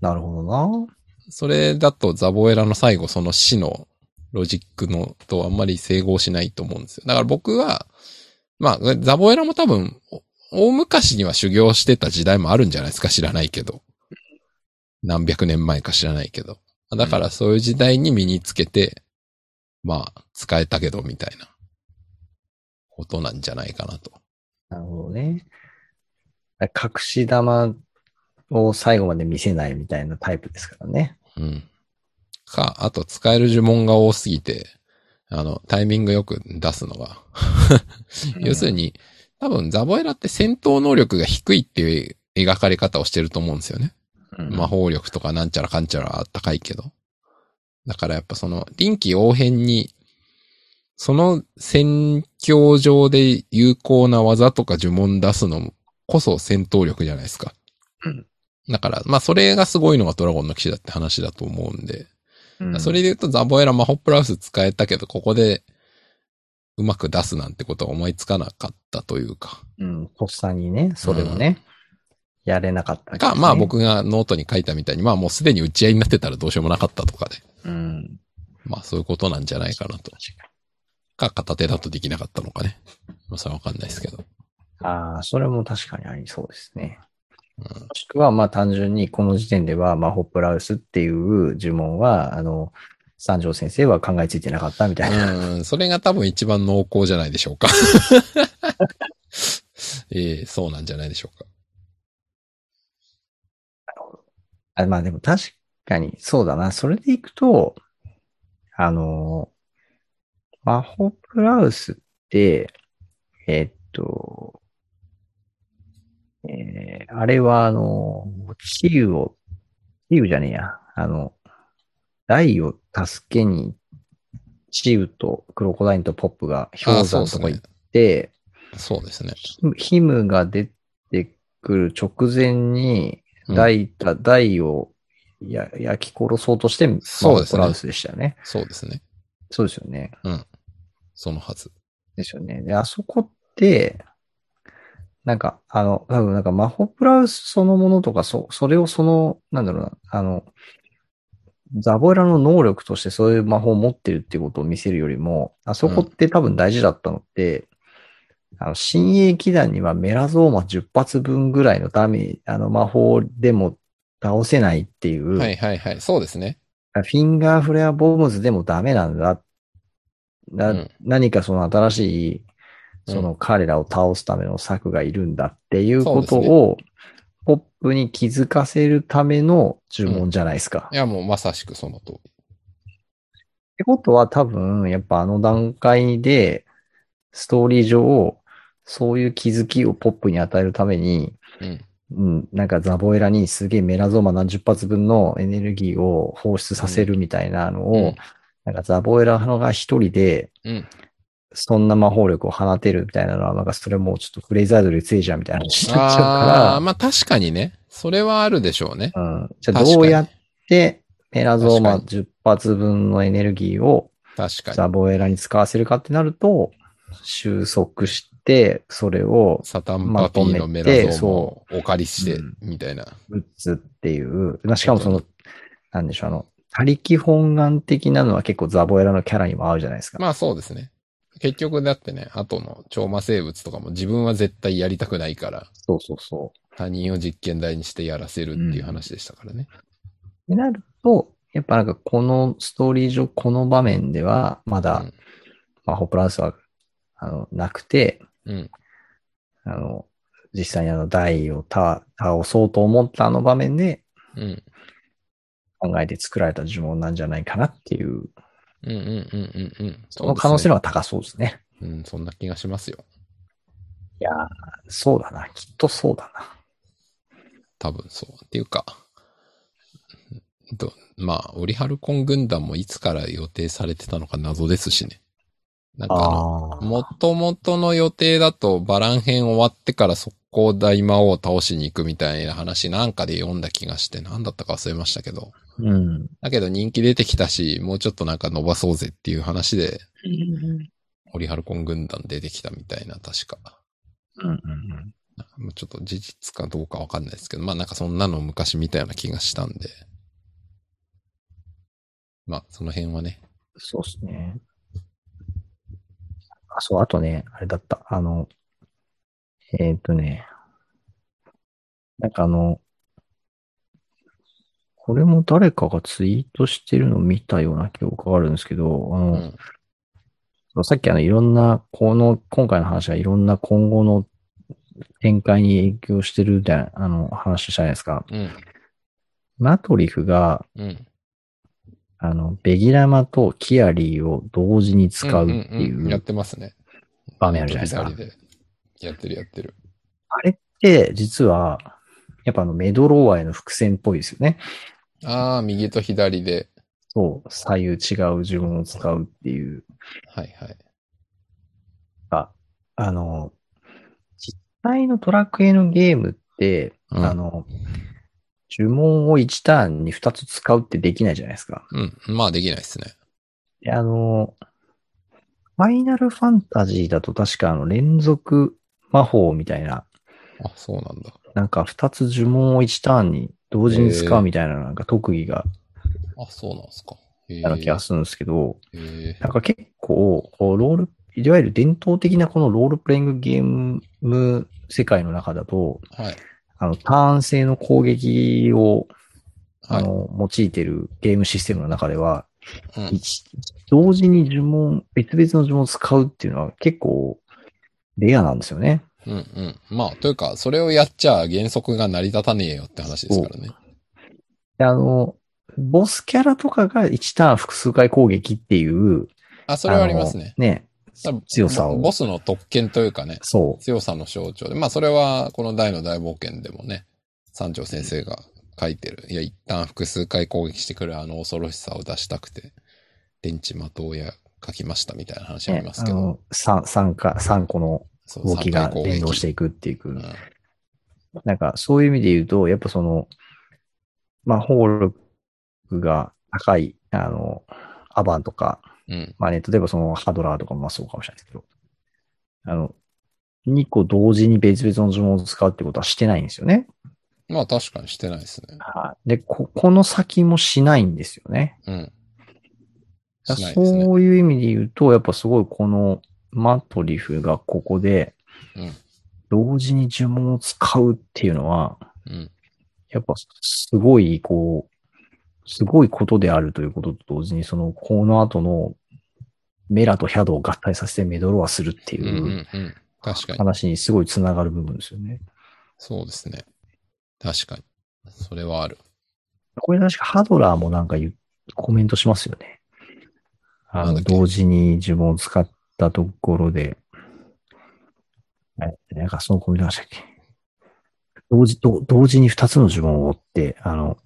なるほどな。それだとザボエラの最後その死のロジックのとあんまり整合しないと思うんですよ。だから僕は、まあ、ザボエラも多分、お大昔には修行してた時代もあるんじゃないですか知らないけど。何百年前か知らないけど。だからそういう時代に身につけて、まあ、使えたけどみたいなことなんじゃないかなと。なるほどね。隠し玉を最後まで見せないみたいなタイプですからね。うん。か、あと使える呪文が多すぎて、あの、タイミングよく出すのが。要するに、多分ザボエラって戦闘能力が低いっていう描かれ方をしてると思うんですよね。うん、魔法力とかなんちゃらかんちゃらあったかいけど。だからやっぱその臨機応変に、その戦況上で有効な技とか呪文出すのこそ戦闘力じゃないですか。うんだから、まあそれがすごいのがドラゴンの騎士だって話だと思うんで、うんそれで言うとザボエラマホプラウス使えたけど、ここでうまく出すなんてことは思いつかなかったというか。うん、とっさにね、それをね、やれなかったか、ね、まあ僕がノートに書いたみたいに、まあもうすでに打ち合いになってたらどうしようもなかったとかで。うん。まあそういうことなんじゃないかなと。か、片手だとできなかったのかね。まあそれはわかんないですけど。ああ、それも確かにありそうですね。うんもしくは、まあ単純にこの時点では、まあホップラウスっていう呪文は、あの、三条先生は考えついてなかったみたいな。うん、それが多分一番濃厚じゃないでしょうか。<laughs> ええそうなんじゃないでしょうか。あまあでも確かに、そうだな。それでいくと、あの、マホプラウスって、えっと、えーあれはあの、チウを、チウじゃねえや、あの、ダイを助けに、チウとクロコダインとポップが氷山のとこ行って、そうですね。ヒムが出てくる直前に、うんダイた、ダイをや焼き殺そうとして、そうですねラウスでしたよね。そうですね。そうですよね。そのはず。ですよね。で、あそこって、なんか、あの、多分なんかマホプラウスそのものとか、そ、それをその、なんだろうな、あの、ザボエラの能力としてそういう魔法を持ってるっていうことを見せるよりも、あそこって多分大事だったのって、あの、新鋭騎団にはメラゾーマ10発分ぐらいのダメあの魔法でも倒せないっていう、はいはいはい。そうですね。フィンガーフレアボムズでもダメなんだ。なうん何かその新しい、うんその彼らを倒すための策がいるんだっていうことを、ポップに気づかせるための呪文じゃないですか。っいやもうまさしくその通り。てことは多分、やっぱあの段階で、ストーリー上、そういう気づきをポップに与えるために、うん。うん、なんかザボエラにすげえメラゾーマ何十発分のエネルギーを放出させるみたいなのを、うんなんかザボエラのが一人で、うん。そんな魔法力を放てるみたいなのは、なんかそれもうちょっとフレイザードより強いじゃんみたいな話になっちゃうああー、かまあ確かにね。それはあるでしょうね。ら、うん。じゃあどうやってメラゾーマ確か10発分のエネルギーを確かに。ザボエラに使わせるかってなると、収束して、それをサタンパピーのメラゾーマをお借りしてうん、みたいな。打つっていう、まあ、しかもその、なんでしょう、あの、他力本願的なのは結構ザボエラのキャラにも合うじゃないですか。まあそうですね。結局だってね、後の超魔生物とかも自分は絶対やりたくないから、そうそうそ他人を実験台にしてやらせるっていう話でしたからね。う。になると、やっぱなんかこのストーリー上、この場面では、まだ、うんまあ、ホプランスは、あの、なくて、うん。あの、実際にあの、台を倒倒そうと思ったあの場面でうん。考えて作られた呪文なんじゃないかなっていう、うんうんうんうんうん。その可能性のは。方が高そうですね。うん、そんな気がしますよ。いやーそうだな。きっとそうだな。多分そう。っていうか、どまあ、オリハルコン軍団もいつから予定されてたのか謎ですしね。なんかあの、あもともとの予定だとバラン編終わってから速攻大魔王を倒しに行くみたいな話なんかで読んだ気がして、なんだったか忘れましたけど。うん。だけど人気出てきたし、もうちょっとなんか伸ばそうぜっていう話で、オリハルコン軍団出てきたみたいな、確か。うんうんもうちょっと事実かどうかわかんないですけど、まあなんかそんなの昔見たような気がしたんで。まあ、その辺はね。そうですね。あ、そう、あとね、あれだった。あの、えっ、とね、なんかあの、これも誰かがツイートしてるのを見たような記憶があるんですけど、あの、うん。さっきあの、いろんな、この、今回の話はいろんな今後の展開に影響してるみたいな、あの、話したじゃないですか。うん。マトリフが、うん。あの、ベギラマとキアリーを同時に使うっていんんんやっうてますね。場面あるじゃないですか。左でやってるやってる。あれって、実は、やっぱあの、メドローアへの伏線っぽいですよね。ああ、右と左で。そう、左右違う呪文を使うっていう。はいはい。あの、実際のドラクエのゲームって、うんあの、呪文を1ターンに2つ使うってできないじゃないですか。うん。まあできないですね。であの、ファイナルファンタジーだと確かあの連続魔法みたいな、あ、そうなんだ。なんか2つ呪文を1ターンに同時に使うみたいななんか特技があ、そうなんですか。へある気がするんですけど、えなんか結構、こう、ロール、いわゆる伝統的なこのロールプレイングゲーム世界の中だと、はい。あの、ターン制の攻撃を、はい。あの、用いてるゲームシステムの中では、うん、一同時に呪文、別々の呪文を使うっていうのは結構レアなんですよね。うんうん。まあ、というか、それをやっちゃ原則が成り立たねえよって話ですからね。であの、ボスキャラとかが1ターン複数回攻撃っていう、あ、それはありますね。ね、強さをボボスの特権というかね、そ強さの象徴で。まあ、それは、この大の大冒険でもね、三条先生が書いてる。いや、一旦複数回攻撃してくるあの恐ろしさを出したくて、電池的をや書きましたみたいな話う。ありね、ますけど。あの、3、三か、三個の動きが連動していくっていう。うんなんか、そういう意味で言うと、やっぱその、魔法力が高い、あの、アバンとか、うん。まあね、例えばそのハドラーとかもまあそうかもしれないですけど、あの、2個同時に別々の呪文を使うってことはしてないんですよね。まあ、確かにしてないですね。はい。で、こ、この先もしないんですよね。うん。ね。そういう意味で言うと、やっぱすごいこのマトリフがここで、うん。同時に呪文を使うっていうのは、うん。やっぱすごい、こう、すごいことであるということと同時に、その、この後のメラとヒャドを合体させてメドロアするってうんうんいううん。確かに。話にすごい繋がる部分ですよね。そうですね。確かに。それはある。これ確かハドラーもなんかコメントしますよね。あの、同時に呪文を使ったところで、えなんかそのコメントでしたっけ？同時、同同時に二つの呪文を追って、あの、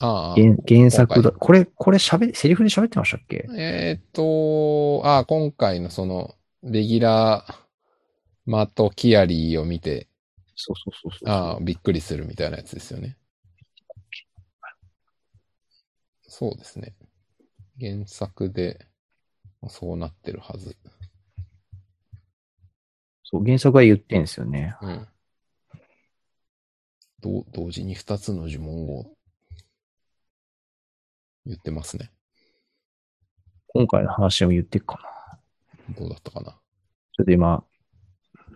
ああ。原原作だ、今これ、これ喋、セリフで喋ってましたっけ？えーっと、あ、今回のその、レギュラー、マトキアリーを見て、そうそうそうそう。ああ、びっくりするみたいなやつですよね。そうですね。原作で、そうなってるはず。そう、原作は言ってんですよね。うん。どう同時に二つの呪文を言ってますね。今回の話でも言ってっかな。どうだったかな？ちょっと今、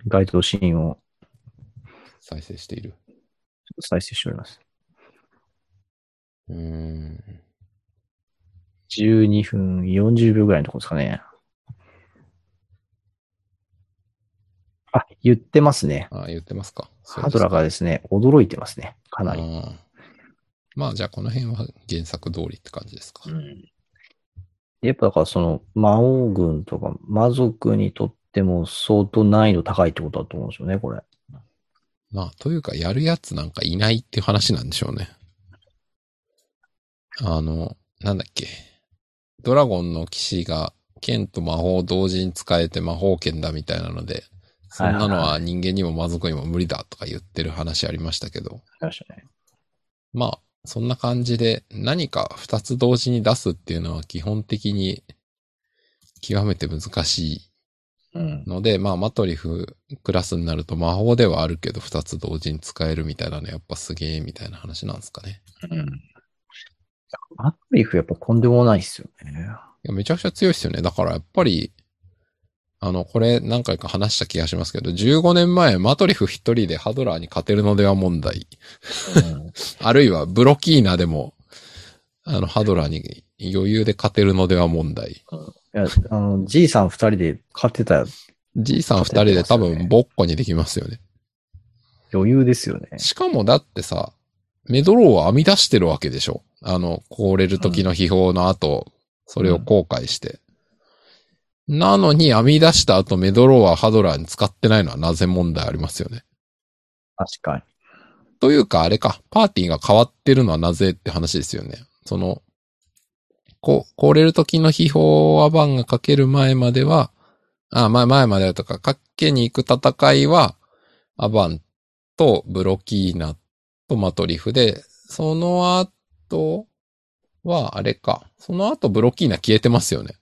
該当シーンを再生している。再生しております。うーん。12分40秒ぐらいのところですかね。あ、言ってますね。あ、言ってますか。ハドラがですね、驚いてますね。かなり。うんまあ、じゃあこの辺は原作通りって感じですか。やっぱだからその、魔王軍とか魔族にとっても相当難易度高いってことだと思うんですよね、これ。まあ、というか、やるやつなんかいないっていう話なんでしょうね。あの、なんだっけ。ドラゴンの騎士が剣と魔法を同時に使えて魔法剣だみたいなので、そんなのは人間にも魔族にも無理だとか言ってる話ありましたけど、ありましたね。まあ、そんな感じで何か二つ同時に出すっていうのは基本的に極めて難しいうん。ので、まあ、マトリフクラスになると魔法ではあるけど、二つ同時に使えるみたいなのやっぱすげえみたいな話なんですかね。うん。マトリフやっぱとんでもないっすよね。いや、めちゃくちゃ強いですよね。だからやっぱり、あの、これ何回か話した気がしますけど、15年前マトリフ一人でハドラーに勝てるのでは問題。うん <laughs> あるいはブロキーナでも、あの、ハドラーに余裕で勝てるのでは問題。いや、あの、じいさん二人で勝ってたじいさん二人で多分ボッコにできますよね。余裕ですよね。しかもだってさ、メドローを編み出してるわけでしょあの、凍れる時の秘宝の後、それを後悔して。なのに編み出した後メドローはハドラーに使ってないのはなぜ問題ありますよね。確かに。というかあれか、パーティーが変わってるのはなぜって話ですよね。その、こ、凍れる時の秘宝アバンがかける前までは、あ、前、前までやとか、かっけに行く戦いは、アバンとブロキーナとマトリフで、その後は、あれか。その後ブロキーナ消えてますよね。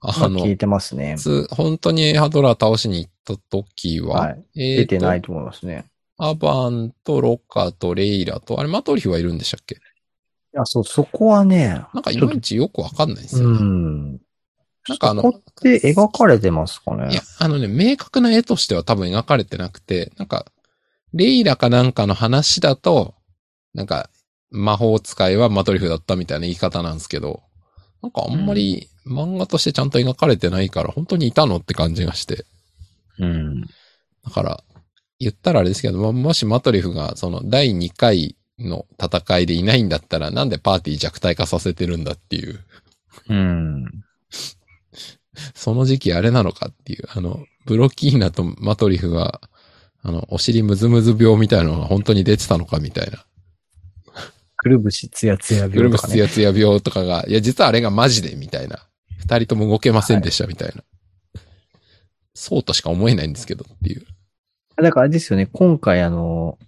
あの、消えてますね。つ本当にハドラー倒しに行った時は、はい。出てないと思いますね。アバンとロカとレイラと、あれマトリフはいるんでしたっけ？いや、そう、そこはね、なんかいまいちよくわかんないんですようね。ん。なんかあのそこって描かれてますかね？いや、あのね、明確な絵としては多分描かれてなくて、なんか、レイラかなんかの話だと、なんか、魔法使いはマトリフだったみたいな言い方なんですけど、なんかあんまり漫画としてちゃんと描かれてないから、本当にいたのって感じがして。うん。だから、言ったらあれですけど、まもしマトリフがその第2回の戦いでいないんだったら、なんでパーティー弱体化させてるんだっていう、うん。<laughs> その時期あれなのかっていう、あの、ブロキーナとマトリフが、あの、お尻ムズムズ病みたいなのが本当に出てたのかみたいな。くるぶしつやつや病とかね。スツヤツヤ病とかが、いや、実はあれがマジでみたいな。二人とも動けませんでしたみたいな。そうとしか思えないんですけどっていう。だからあれですよね、今回あの、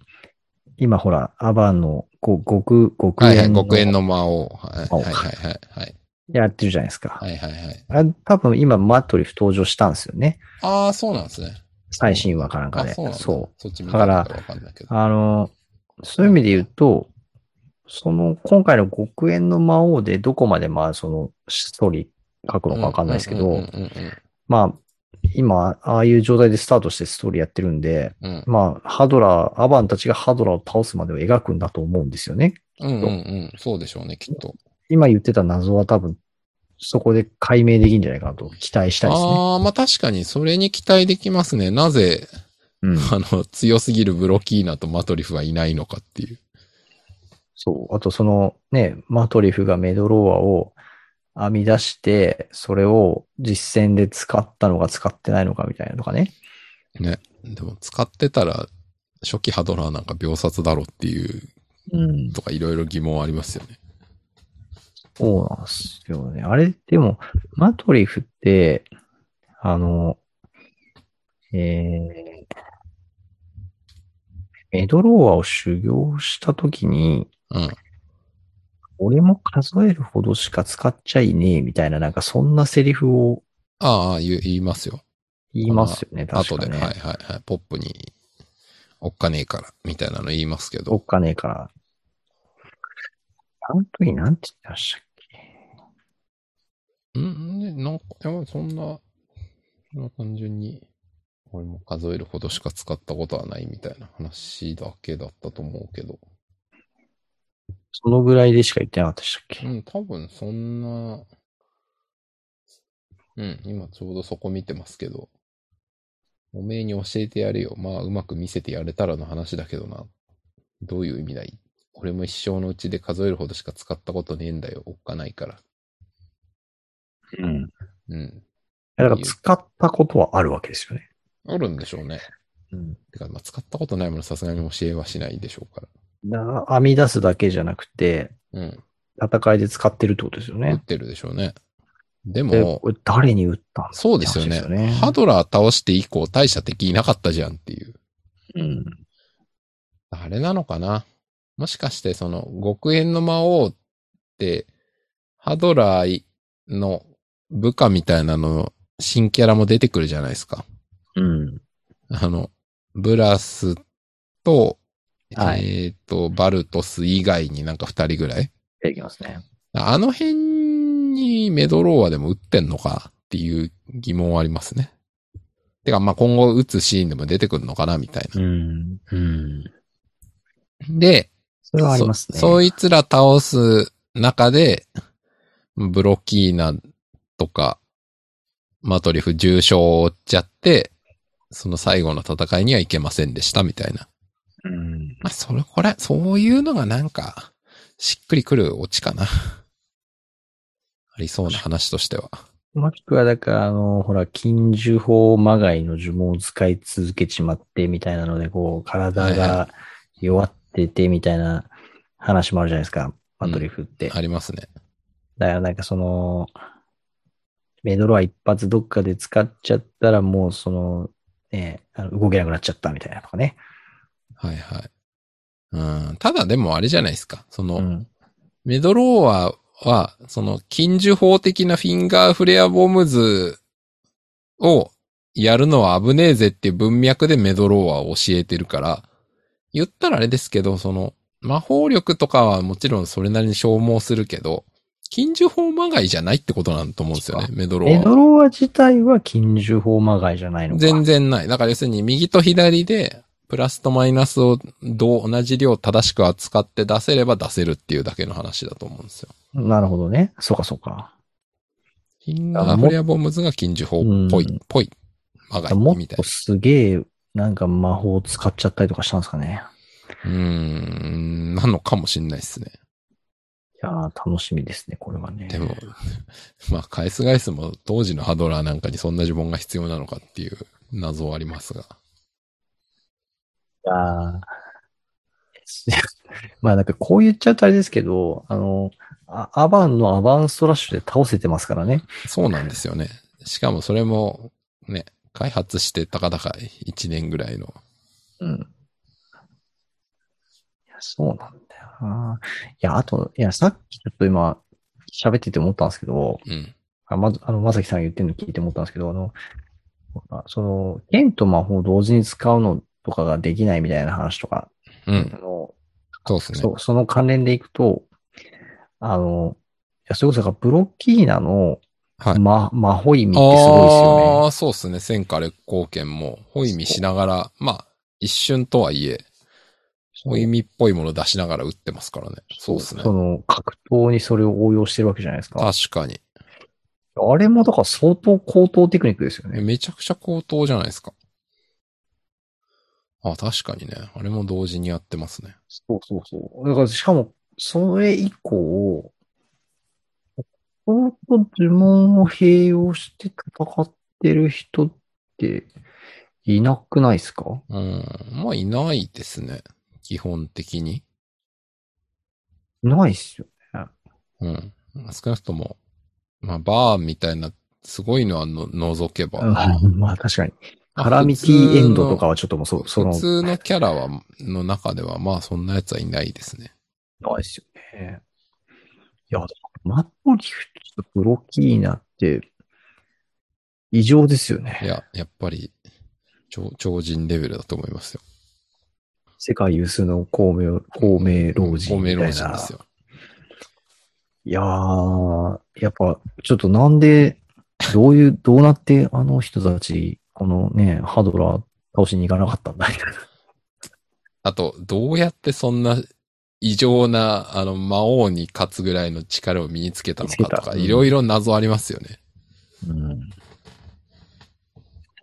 今ほら、アバンのご極、極はいはい、縁の極縁の魔王はいはいはいはい。やってるじゃないですか。はいはいはい。あ多分今マトリフ登場したんですよね。ああ、そうなんですね。最新話かなんかで。あそうそう。そっち見たのかわかんないけど。あの、そういう意味で言うと、その、今回の極縁の魔王でどこまでまあそのストーリー書くのかわかんないですけど、まあ、今、ああいう状態でスタートしてストーリーやってるんで、うんうん。まあ、ハドラー、アバンたちがハドラーを倒すまでを描くんだと思うんですよね。うんうんうん。そうでしょうね、きっと。今言ってた謎は多分、そこで解明できるんじゃないかなと期待したいですね。ああ、まあ確かにそれに期待できますね。なぜ、うん。<laughs> あの、強すぎるブロキーナとマトリフはいないのかっていう。そう。あとそのね、マトリフがメドローアを編み出して、それを実戦で使ったのか使ってないのかみたいなのとかね。ね。でも使ってたら、初期ハドラーなんか秒殺だろっていう、うん。とかいろいろ疑問ありますよね。そうなんですよね。あれ、でも、マトリフって、あの、えー、メドローアを修行したときに、うん。俺も数えるほどしか使っちゃいねえ、みたいな、なんかそんなセリフをああ、言いますよ。言いますよね、確後で、かね。はいはいはい。ポップに、おっかねえから、みたいなの言いますけおど。っかねえから。あの時なんて言ってましたっけ？うん、ね、なんか、いや、そんな、そんな単純に、俺も数えるほどしか使ったことはないみたいな話だけだったと思うけど。そのぐらいでしか言ってなかったでしたっけ？うん、多分そんな、うん、今ちょうどそこ見てますけど、おめえに教えてやるよ。まあ、うまく見せてやれたらの話だけどな。どういう意味だい？俺も一生のうちで数えるほどしか使ったことねえんだよ。おっかないから。うん。うん。だから使ったことはあるわけですよね。あるんでしょうね。うん。てか、まあ、使ったことないものさすがに教えはしないでしょうから。だから編み出すだけじゃなくて、うん。戦いで使ってるってことですよね。打ってるでしょうね。でで、もこ、れ誰に撃ったんだそうですよねって話ですよねハドラー倒して以降大した敵いなかったじゃんっていう。うん。あれなのかな？もしかしてその極縁の魔王って、ハドラーの部下みたいなの、新キャラも出てくるじゃないですか。うん。あの、ブラスと、はいえっ、と、バルトス以外になんか二人ぐらい出てきますね。あの辺にメドローアでも撃ってんのかっていう疑問はありますね。てか、まあ、今後撃つシーンでも出てくるのかなみたいな。うん。うん。で、それはありますね。そそいつら倒す中で、ブロキーナとか、マトリフ重傷を負っちゃって、その最後の戦いには行けませんでしたみたいな。うん。まあ、それ、これ、そういうのがなんか、しっくりくるオチかな。<laughs> ありそうな話としては。もしくは、だから、あの、ほら、禁呪法まがいの呪文を使い続けちまって、みたいなので、こう、体はいが弱ってて、みたいな話もあるじゃないですか。マトリフって。ありますね。だから、なんかその、メドロは一発どっかで使っちゃったらもうその、ね、あの動けなくなっちゃったみたいなとかね。はいはい。うん。ただでもあれじゃないですか。その、うん。メドローアは、その禁受法的なフィンガーフレアボムズをやるのは危ねえぜっていう文脈でメドローアを教えてるから、言ったらあれですけど、その魔法力とかはもちろんそれなりに消耗するけど、禁受法まがいじゃないってことなんと思うんですよね、メドローアは。メドローア自体は禁獣法まがいじゃないのか。全然ない。だから要するに右と左で、プラスとマイナスをどう同じ量正しく扱って出せれば出せるっていうだけの話だと思うんですよ。なるほどね。そうかそうか。フィンガーフレアボムズが禁受法っぽいうん、ぽい、まがいもっみたいとすげえ、なんか魔法を使っちゃったりとかしたんですかね。な。うーん、なのかもしんないですね。いやー、楽しみですね、これはね。でも、<laughs> まあ、返す返すも当時のハドラーなんかにそんな呪文が必要なのかっていう謎はありますが。いやー <laughs> まあなんかこう言っちゃうとあれですけど、あの、あアバンのアバンストラッシュで倒せてますからね。そうなんですよね。しかもそれも、ね、開発してたかだか1年ぐらいの。うん。いや、そうなんだよな。いや、あと、いや、さっきちょっと今、喋ってて思ったんですけど、うん。あまず、あの、まさきさんが言ってるの聞いて思ったんですけど、あの、あその、剣と魔法を同時に使うのとかができないみたいな話とか、うんあ。の、そうですね。そう、その関連でいくと、あの、いや、それこそなんかブロッキーナの、はい。ま、魔法意味ってすごいですよね。ああ、そうですね。戦火烈光剣も、ホイミしながら、まあ、一瞬とはいえ、ホイミっぽいもの出しながら撃ってますからね。そうですねそ。の、格闘にそれを応用してるわけじゃないですか。確かに。あれもだから相当高等テクニックですよね。めちゃくちゃ高等じゃないですか。あ、確かにね。あれも同時にやってますね。そうそうそう。だからしかも、それ以降、相当呪文を併用して戦ってる人っていなくないですか？うん。まあ、いないですね。基本的に？いないっすよ。うん。少なくとも、まあ、バーみたいな、すごいのはの除けば。うんまあ確かに。まあカラミティエンドとかはちょっともうそう、その、普通のキャラは、の中では、まあ、そんなやつはいないですね。ないですよね。いや、マットリフとブロキーナって、異常ですよね。いや、やっぱり、超、超人レベルだと思いますよ。世界有数の公明、公明老人公明老みたいな。人ですよ。いやー、やっぱ、ちょっとなんで、どういう、どうなってあの人たち、このね、ハドラー倒しに行かなかったんだみたいな。あと、どうやってそんな異常な、あの、魔王に勝つぐらいの力を身につけたのかとか、いろいろ謎ありますよね。うん。なん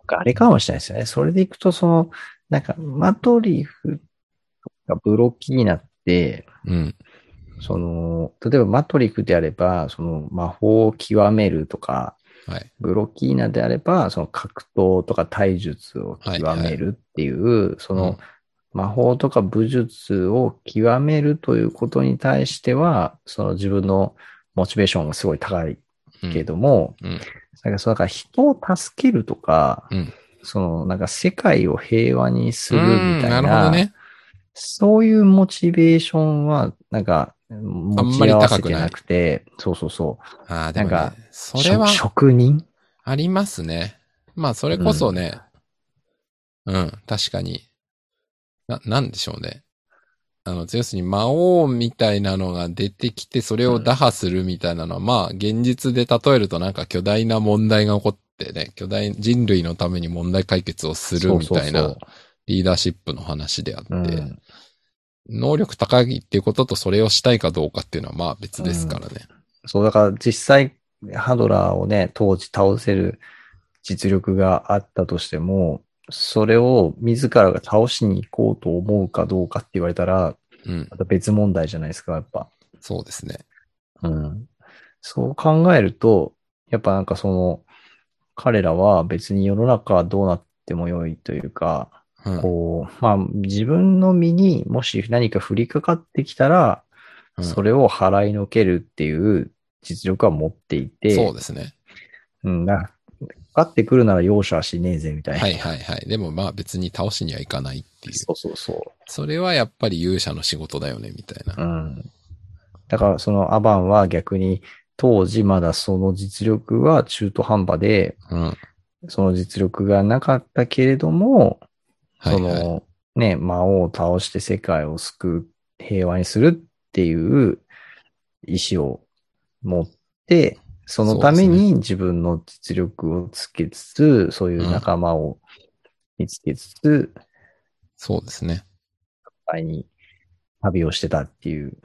かあれかもしれないですよね。それでいくと、その、なんか、マトリフとかブロキーナって、うん。その、例えばマトリフであれば、その魔法を極めるとか、はい。ブロキーナであれば、その格闘とか体術を極めるっていう、その、魔法とか武術を極めるということに対しては、その自分のモチベーションがすごい高いうんけども、うん。なんかそう、だから人を助けるとか、うんその、なんか世界を平和にするみうんたいな、なるほどね。そういうモチベーションは、なんか、あ持んまりち合わせ高くないてなくて、そうそうそう。ああ、でも、ね、なんかそれは職職人？ありますね。まあ、それこそね、うん、確かに。な、なんでしょうね。あの、要するに魔王みたいなのが出てきて、それを打破するみたいなのは、まあ、現実で例えるとなんか巨大な問題が起こってね、巨大、人類のために問題解決をするみたいなそうそうそうリーダーシップの話であって、うん能力高いっていうこととそれをしたいかどうかっていうのはまあ別ですからね。そう、だから実際、ハドラーをね、当時倒せる実力があったとしても、それを自らが倒しに行こうと思うかどうかって言われたら、うん、また別問題じゃないですか、やっぱ。そうですね。うん。そう考えると、やっぱなんかその、彼らは別に世の中はどうなってもよいというか、うん。こう、まあ自分の身にもし何か降りかかってきたら、うんそれを払いのけるっていう実力は持っていて、そうですね。うん、だからかかってくるなら容赦はしねえぜ、みたいな。はいはいはい。でもまあ別に倒しにはいかないっていう。そうそうそそれはやっぱり勇者の仕事だよね、みたいな。う。うん。だからそのアバンは逆に当時まだその実力は中途半端で、うん。その実力がなかったけれども、はいはい。そのね、魔王を倒して世界を救う、平和にするっていう意志を持って、そのために自分の実力をつけつつ、そういう仲間を見つけつつ、そうですね。前に旅をしてたっていう。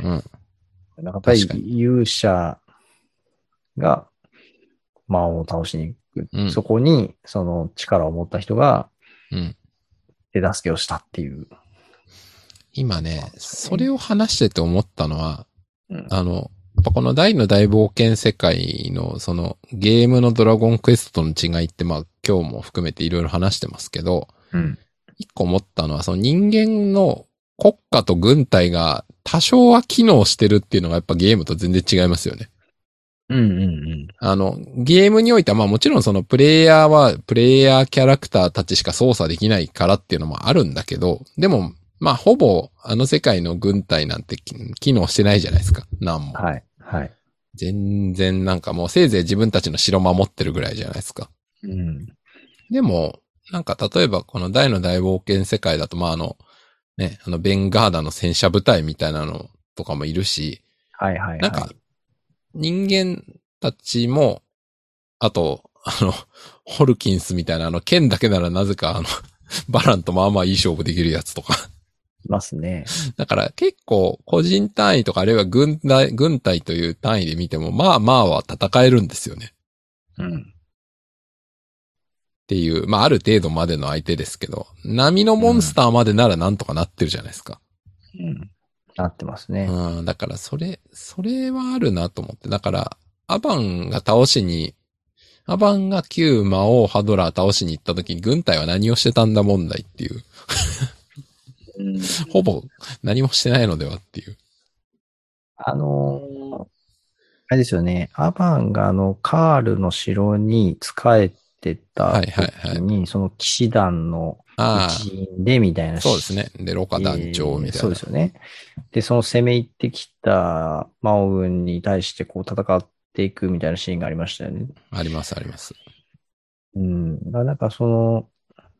うん。なんかやっぱり勇者が魔王を倒しに行く。うんそこにその力を持った人がうん。手助けをしたっていう。今ね、それを話してて思ったのは、うんあの、やっぱこの大の大冒険世界のそのゲームのドラゴンクエストの違いってまあ今日も含めていろいろ話してますけど、うん。一個思ったのはその人間の国家と軍隊が多少は機能してるっていうのがやっぱゲームと全然違いますよね。うんうんうん。あの、ゲームにおいてはまあもちろんそのプレイヤーはプレイヤーキャラクターたちしか操作できないからっていうのもあるんだけど、でもまあほぼあの世界の軍隊なんてき機能してないじゃないですか。なんも。はい。はい。全然なんかもうせいぜい自分たちの城守ってるぐらいじゃないですか。うん。でも、なんか例えばこの大の大冒険世界だとまああの、ね、あのベンガーダの戦車部隊みたいなのとかもいるし、はいはいはい。なんか、人間たちも、あと、あの、ホルキンスみたいなあの剣だけならなぜかあの、<laughs> バランとまあまあいい勝負できるやつとか。いますね。だから結構個人単位とかあるいは軍隊、軍隊という単位で見てもまあまあは戦えるんですよね。うん。っていう、まあある程度までの相手ですけど、波のモンスターまでならなんとかなってるじゃないですか。うん。なってますね。うん、だからそれ、それはあるなと思って。だから、アバンが倒しに、アバンが旧魔王ハドラー倒しに行った時に軍隊は何をしてたんだ問題っていう。うんほぼ何もしてないのではっていう。あのーあれですよね。アバンがあの、カールの城に仕えてたはいはいはい時に、その騎士団のあ一員でみたいあ、な。そうですね。で、ロカ団長みたいな。えーそうですよね。で、その攻め入ってきた魔王軍に対してこう戦っていくみたいなシーンがありましたよね。ありますあります。うん。だからなんかその、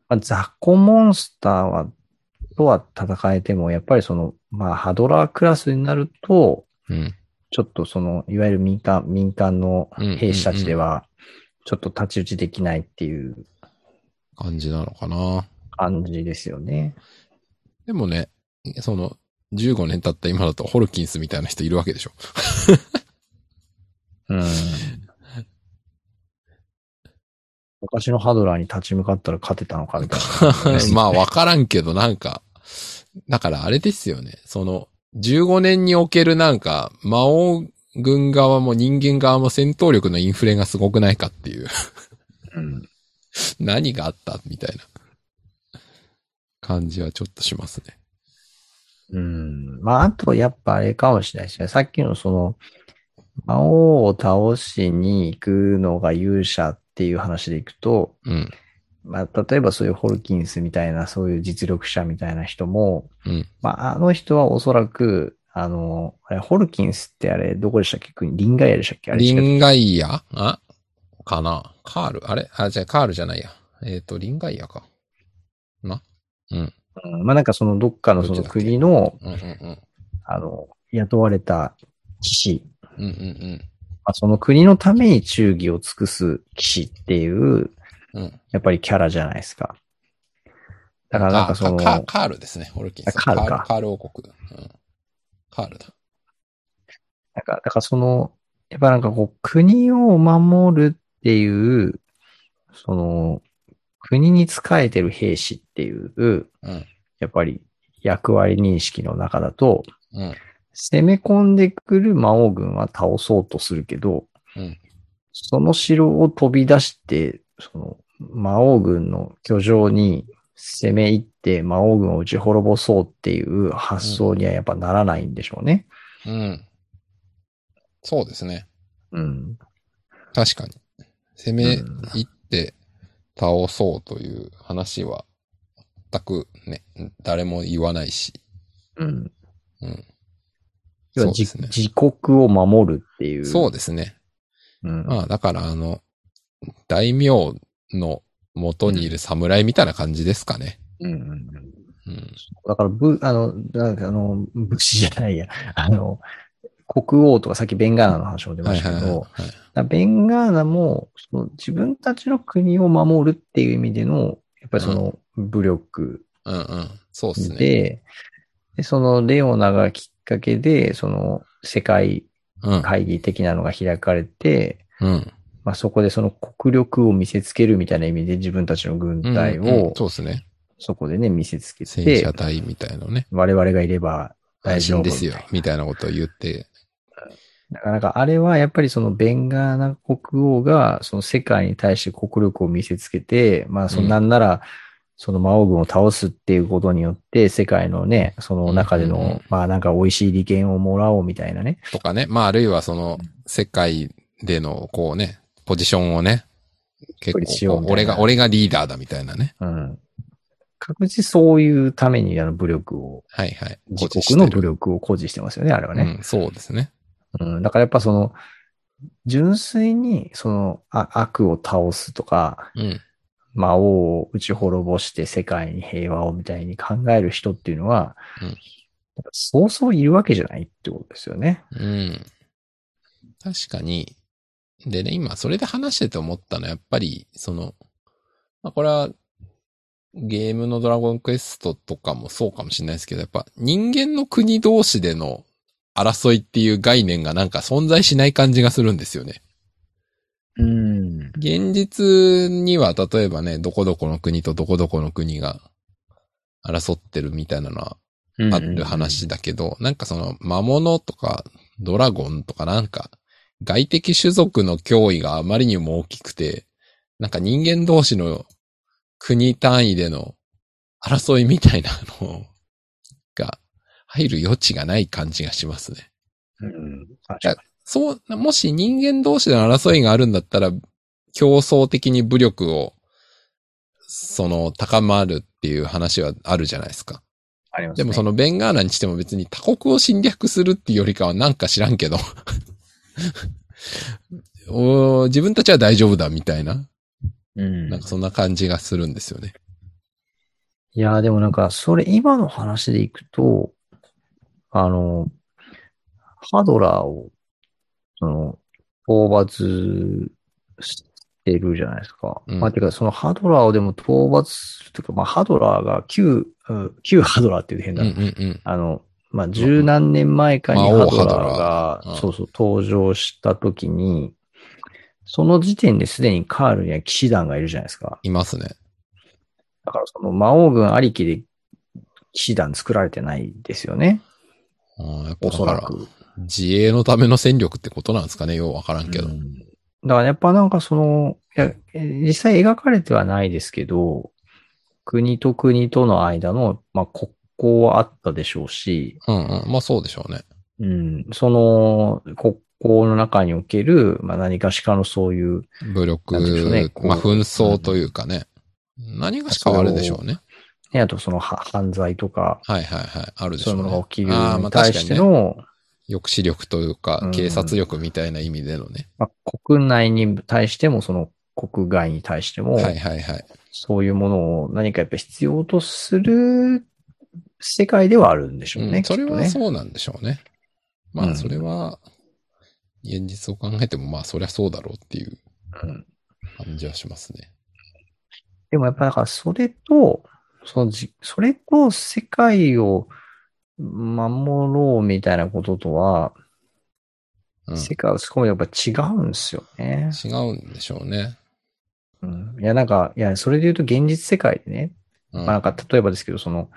まあ、雑魚モンスターは、とは戦えても、やっぱりその、まあ、ハドラークラスになると、うん。ちょっとその、いわゆる民間、民間の兵士たちでは、ちょっと太刀打ちできないっていう感じなのかな。感じですよね。でもね、その、15年経った今だとホルキンスみたいな人いるわけでしょ。<laughs> うん。昔のハドラーに立ち向かったら勝てたのかみたいな。<laughs> まあわからんけどなんか、だからあれですよね。その、15年におけるなんか、魔王軍側も人間側も戦闘力のインフレがすごくないかっていう。うん。何があったみたいな感じはちょっとしますね。うん。まあ、あと、やっぱあれかもしれないですね。さっきのその、魔王を倒しに行くのが勇者っていう話でいくと、うん。まあ、例えばそういうホルキンスみたいな、そういう実力者みたいな人も、うん。まあ、あの人はおそらく、あの、あれ、ホルキンスってあれ、どこでしたっけ？国リンガイアでしたっけ？あれリンガイア？あ？かな？カール？あれ？あ、じゃあカールじゃないや。えっ、と、リンガイアか。な？うん。うんまあ、なんかそのどっかのその国の、うんうんうん。あの、雇われた騎士、うんうんうん。まあ、その国のために忠義を尽くす騎士っていう、うん。やっぱりキャラじゃないですか。だからなんかその、あカカールですね、ホルキンス。あカールかカール王国。うん。カールだ。なんか、だからその、やっぱなんかこう、国を守るっていう、その、国に仕えてる兵士っていう、うん。やっぱり役割認識の中だと、うん。攻め込んでくる魔王軍は倒そうとするけど、うんその城を飛び出して、その魔王軍の居城に攻め入って魔王軍を打ち滅ぼそうっていう発想にはやっぱならないんでしょうね。うん。そうですね。うん。確かに。攻めうん入って倒そうという話は全くね、誰も言わないし。うん。うん。要はじそうですね。自国を守るっていう。そうですね。うん。まあだからあの、大名の元にいる侍みたいな感じですかね。うんうんうん。うん。だから、ぶ、あの、なんかあの、武士じゃないや。あの、国王とかさっきベンガーナの話も出ましたけど、ベンガーナもその自分たちの国を守るっていう意味での、やっぱりその武力うんうん。そうですね。で、でそのレオナがきっかけで、その世界うん。会議的なのが開かれて、うん。まあそこでその国力を見せつけるみたいな意味で自分たちの軍隊うんうんをそうですね。そこでね見せつけ戦て車、隊みたいなのね。我々がいれば大安丈夫心ですよ。みたいなことを言って。なかなかあれはやっぱりそのベンガーナ国王がその世界に対して国力を見せつけて、まあそんなんならその魔王軍を倒すっていうことによって世界のね、その中でうんうんうんのまあなんか美味しい利権をもらおうみたいなね。とかね。まああるいはその、世界でのこうね、ポジションをね、結構俺が、俺がリーダーだみたいなね。うん。確実そういうためにあの武力を、はいはい。自国の武力を誇示してますよね、あれはね。うん、そうですね。うん。だからやっぱその、純粋にそのあ悪を倒すとか、うん。魔王を打ち滅ぼして世界に平和をみたいに考える人っていうのは、うんそうそういるわけじゃないってことですよね。うん。確かに。でね、今それで話してて思ったのは、やっぱり、その、まあこれは、ゲームのドラゴンクエストとかもそうかもしれないですけど、やっぱ人間の国同士での争いっていう概念がなんか存在しない感じがするんですよね。うん。現実には例えばね、どこどこの国とどこどこの国が争ってるみたいなのはある話だけど、なんかその魔物とかドラゴンとかなんか外的種族の脅威があまりにも大きくて、なんか人間同士の国単位での争いみたいなのが入る余地がない感じがしますね。うん。確かそう、もし人間同士での争いがあるんだったら、競争的に武力を、その、高まるっていう話はあるじゃないですか。ありますね。でもそのベンガーナにしても別に他国を侵略するっていうよりかはなんか知らんけど <laughs> おー自分たちは大丈夫だみたいな、うん。なんかそんな感じがするんですよね。いやー、でもなんか、それ、今の話でいくと、あの、ハドラーを、その、討伐してるじゃないですか。うんまあ、てか、そのハドラーをでも討伐というか、まあ、ハドラーが旧、うん旧ハドラーっていう変うんだ。うんうん。あの、まあ、十何年前かに魔ハドラーがそうそう、登場した時に、その時点ですでにカールには騎士団がいるじゃないですか。いますね。だからその魔王軍ありきで騎士団作られてないですよね。やっぱおそらく。自衛のための戦力ってことなんですかねようわからんけど。うんだからやっぱなんかその、いや、え実際描かれてはないですけど、国と国との間の、まあ、国交はあったでしょうし、うんうん。まあそうでしょうね。うん、その国交の中における、まあ、何かしかのそういう、武力、なんていうんでしょうねまあ紛争というかね。何がしかはあるでしょうね。ね、あとそのは犯罪とか、はいはいはい。あるでしょうね。そういうものが起きるに対しての、抑止力というかう、ん警察力みたいな意味でのね。まあ、国内に対しても、その国外に対しても、はいはいはい。そういうものを何かやっぱ必要とする世界ではあるんでしょうね。うん、それ。はそうなんでしょうね。まうんあそれは、現実を考えてもまあそりゃそうだろうっていううん感じはしますね。でもやっぱだからそれと、そのじ、それと世界を守ろうみたいなこととは、うん。世界はそこまでやっぱ違うんですよね。違うんでしょうね。うん。いや、なんか、いや、それで言うと現実世界でね、うん。まあなんか例えばですけど、その、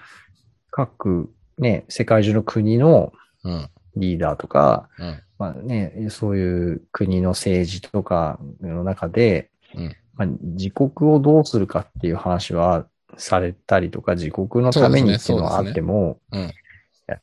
各ね、世界中の国のうん。リーダーとか、うん。まあね、そういう国の政治とかの中で、うんまあ、自国をどうするかっていう話はされたりとか、自国のためにっていうのはあっても、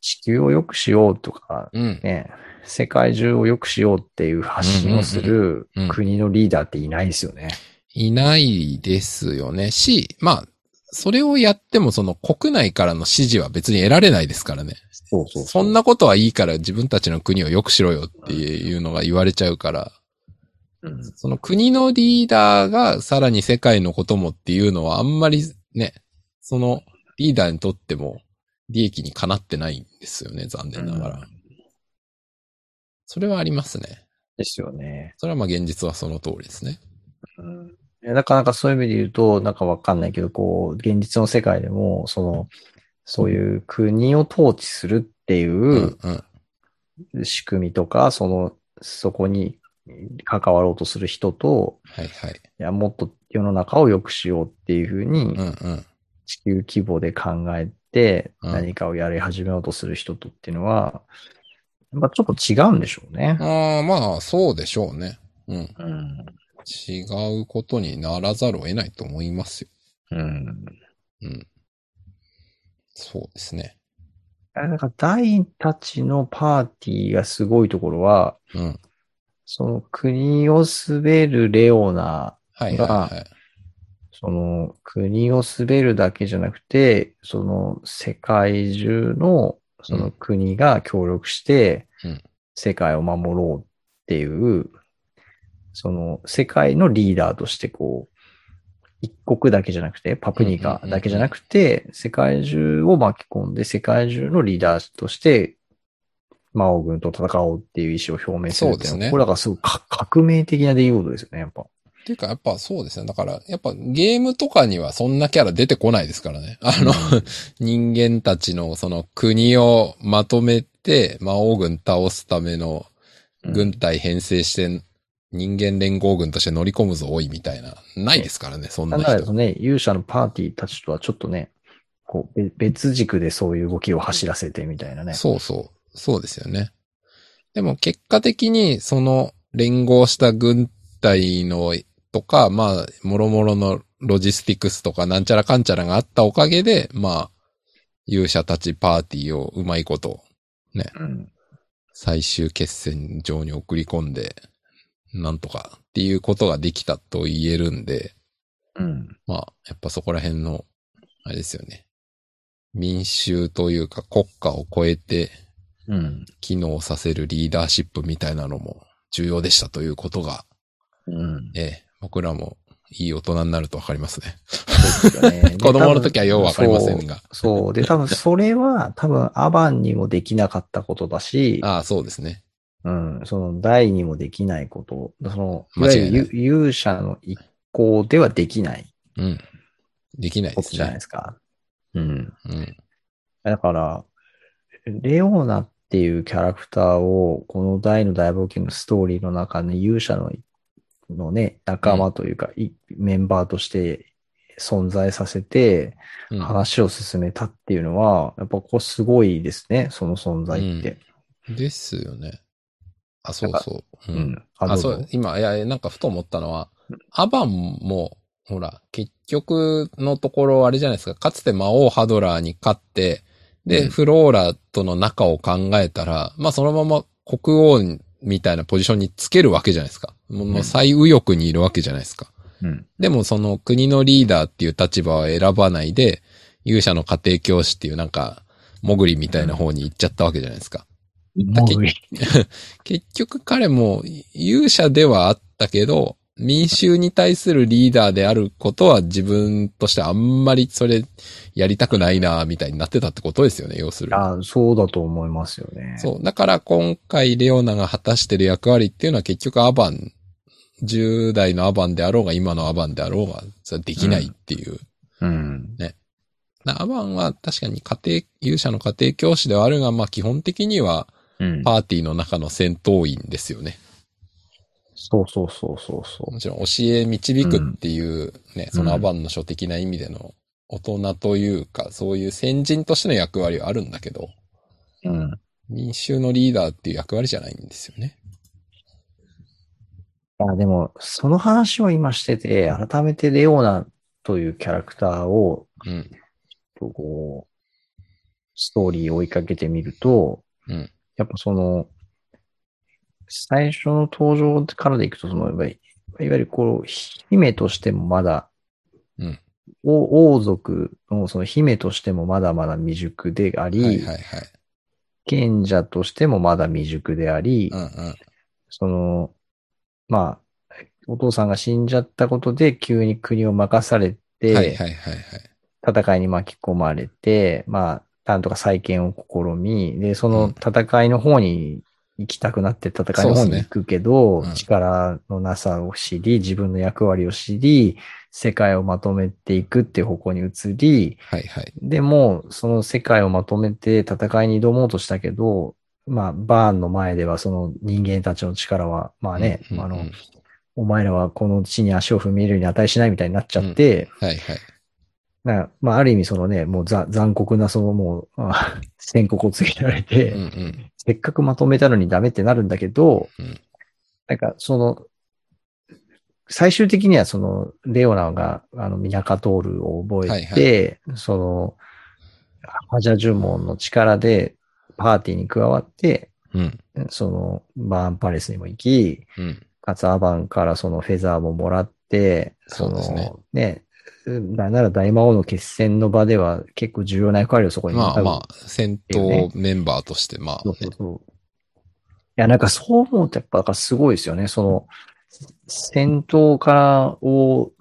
地球を良くしようとか、うん。ね、世界中を良くしようっていう発信をする国のリーダーっていないですよね。いないですよね。し、まあ、それをやってもその国内からの支持は別に得られないですからね。そうそうそんなことはいいから自分たちの国を良くしろよっていうのが言われちゃうから、うんその国のリーダーがさらに世界のこともっていうのはあんまりね、そのリーダーにとっても利益にかなってないんですよね、残念ながら。うんそれはありますね。ですよね。それはまあ現実はその通りですね。うんなかなかそういう意味で言うと、なんかわかんないけど、こう、現実の世界でも、その、そういう国を統治するっていううんうん。仕組みとか、その、そこに関わろうとする人と、はいはい。いや、もっと世の中を良くしようっていうふうにう、んうん。地球規模で考えてうん何かをやり始めようとする人とっていうのは、やっぱちょっと違うんでしょうね。ああ、まあ、そうでしょうね。うん。うん。違うことにならざるを得ないと思いますよ。うん。うん。そうですね。なんか、ダイたちのパーティーがすごいところは、うん。その国を滑るレオナ、はいはいはい。その国を滑るだけじゃなくて、その世界中のその国が協力してうん、世界を守ろうっていう、その世界のリーダーとしてこう、一国だけじゃなくて、パプニカだけじゃなくて、世界中を巻き込んで、世界中のリーダーとして、魔王軍と戦おうっていう意思を表明するっていうのはねこれだからすごいか革命的な出来事ですよね、やっぱ。っていうか、やっぱそうですね。だから、やっぱゲームとかにはそんなキャラ出てこないですからね。あの、人間たちのその国をまとめて魔王軍倒すための軍隊編成して人間連合軍として乗り込むぞ、おい、みたいな。ないですからね、そんな人。なんだろうね、勇者のパーティーたちとはちょっとね、こう、べ別軸でそういう動きを走らせてみたいなね。そうそう。そうですよね。でも結果的にその連合した軍隊のとか、まあ、もろもろのロジスティクスとかなんちゃらかんちゃらがあったおかげで、まあ、勇者たちパーティーをうまいことうん。最終決戦場に送り込んで、なんとかっていうことができたと言えるんで、うん。まあ、やっぱそこら辺の、あれですよね。民衆というか国家を超えてうん。機能させるリーダーシップみたいなのも重要でしたということが、うん。ええ、僕らもいい大人になるとわかりますね。そうですよね <laughs> 子供の時はようわかりませんが。が。そう。そうで、多分それは、多分アバンにもできなかったことだし、ああ、そうですね。うん、その大にもできないこと、その、いわゆるゆ勇者の一行ではできないうん。できないですことじゃないでね。すか。うん。うん。だから、レオナっていうキャラクターを、この大の大冒険のストーリーの中に勇者ののね、仲間というか、いメンバーとして存在させて、うん話を進めたっていうのは、やっぱここすごいですね、その存在って。ですよね。あ、そうそう。う。うんん。あ、どあ、そう、今、いや、なんかふと思ったのは、アバンも、ほら、結局のところあれじゃないですか、かつて魔王ハドラーに勝って、で、うんフローラとの仲を考えたら、まあそのまま国王みたいなポジションにつけるわけじゃないですか。もう最右翼にいるわけじゃないですか。うん。でもその国のリーダーっていう立場は選ばないで、勇者の家庭教師っていうなんか、モグリみたいな方に行っちゃったわけじゃないですか。<laughs> 結局彼も勇者ではあったけど、民衆に対するリーダーであることは自分としてあんまりそれやりたくないな、みたいになってたってことですよね、要するに。あそうだと思いますよね。そう。だから今回レオナが果たしてる役割っていうのは結局アバン、10代のアバンであろうが今のアバンであろうが、それはできないっていう。うん。なアバンは確かに家庭、勇者の家庭教師ではあるが、まあ基本的にはうん。パーティーの中の戦闘員ですよね。そうそうそうそうそう。もちろん教え導くっていうね、うんそのアバンの書的な意味での大人というか、そういう先人としての役割はあるんだけど、うん。民衆のリーダーっていう役割じゃないんですよね。あでも、その話を今してて、改めてレオナというキャラクターを、うん。こう、ストーリーを追いかけてみると、うん。やっぱその、最初の登場からでいくと、その、いわゆるいわゆるこう、姫としてもまだ、うん王王族のその姫としてもまだまだ未熟であり、はいはいはい。賢者としてもまだ未熟であり、うんうん。その、まあ、お父さんが死んじゃったことで急に国を任されて、はいはいはいはい。戦いに巻き込まれて、まあ、なんとか再建を試み、で、その戦いの方に行きたくなって戦いの方に行くけど、ねうん。力のなさを知り、自分の役割を知り、世界をまとめていくっていう方向に移り、はいはい。でも、その世界をまとめて戦いに挑もうとしたけど、まあ、バーンの前ではその人間たちの力は、まあね、うんうんうん。あの、お前らはこの地に足を踏み入れるに値しないみたいになっちゃって、はいはい。なまあ、ある意味そのね、もうざ残酷なそのもう、あ <laughs> 宣告を告げられて、うんうん。せっかくまとめたのにダメってなるんだけど、うんなんかその、最終的にはその、レオナが、あの、ミナカトールを覚えて、その、ハジャ呪文の力でパーティーに加わって、うん。その、バーンパレスにも行き、うん。かつアバンからそのフェザーももらって、その、ね、なんなら大魔王の決戦の場では結構重要な役割をそこにまあまあ、戦闘メンバーとして、まあそうそねうそう。いや、なんかそう思うとやっぱすごいですよね。その、戦闘から王、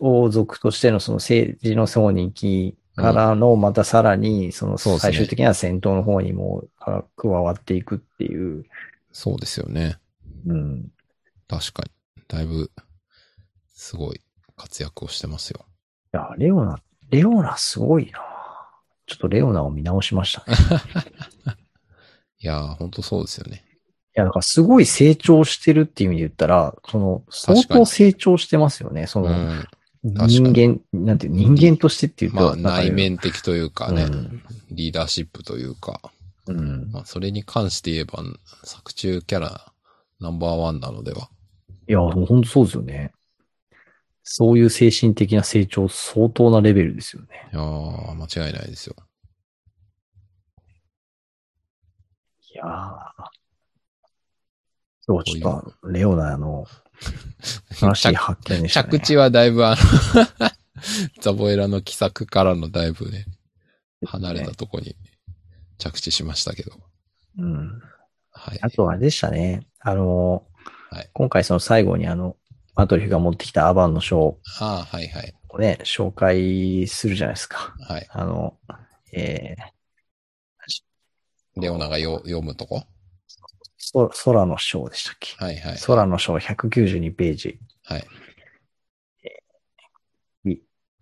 王族としてのその政治の層に行きからの、またさらに、その最終的には戦闘の方にもあ加わっていくっていう。そうですよね。うん。確かに。だいぶ、すごい活躍をしてますよ。いや、レオナ、レオナすごいなちょっとレオナを見直しましたね。<laughs> いやー、ほんとそうですよね。いや、だからすごい成長してるっていう意味で言ったら、その、相当成長してますよね。そうの、ん。人間、なんていう、人間としてっていうと、まあ、内面的というかね、うんリーダーシップというか、うん。まあ、それに関して言えば、作中キャラナンバーワンなのでは。いや、もう本当そうですよね。そういう精神的な成長、相当なレベルですよね。いやー、間違いないですよ。いやー。そう、ちょっと、レオナの、新しい発見でしたね。着地はだいぶあの、<laughs> ザボエラの奇策からのだいぶね、離れたとこに着地しましたけど。うん。はい。あとあれでしたね。あの、はい今回その最後にあの、マトリフが持ってきたアバンの書ああ、はいはい。をね、紹介するじゃないですか。はい。あの、えー、レオナがよ読むとこ？そ空の章でしたっけ？はいはい。空の章192ページ。はい。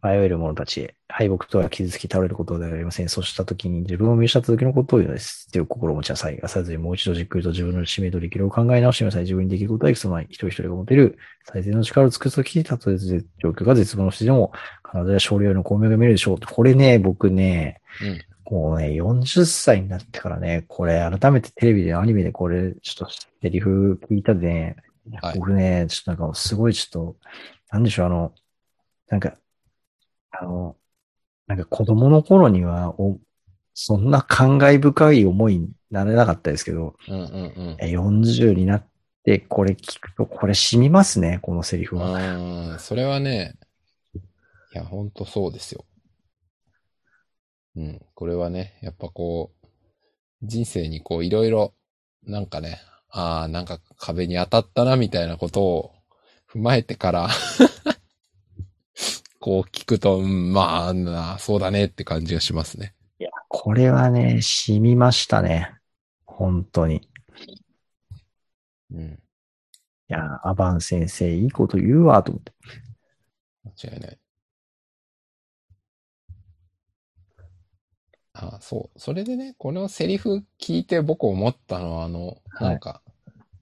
迷える者たちへ、敗北とは傷つき倒れることではありません。そうした時に自分を見失った時のことを言うのです。という心を持ちなさい。さずにもう一度じっくりと自分の使命と力量を考え直してみなさい。自分にできることはいくつもない。一人一人が持てる最善の力を尽くす時、たとえ状況が絶望のしてでも、必ずや勝利よりの光明が見えるでしょう。これね、僕ね、うん。もうね、40歳になってからね、これ改めてテレビでアニメでこれ、ちょっとセリフ聞いたでね、はい僕ね、ちょっとなんかすごいちょっと、なんでしょう、あの、なんか、あの、なんか子供の頃には、おそんな感慨深い思いになれなかったですけど、うんうんえ40になってこれ聞くと、これ染みますね、このセリフうん。は。それはね、いや、ほんとそうですよ。うん、これはね、やっぱこう、人生にこう、いろいろ、なんかね、ああ、なんか壁に当たったな、みたいなことを踏まえてから、こう聞くと、うん、まあな、そうだねって感じがしますね。いや、これはね、染みましたね。本当に。いうん、や、アバン先生、いいこと言うわ、と思って。間違いない。あそう。それでね、このセリフ聞いて僕思ったのは、あの、はいなんか、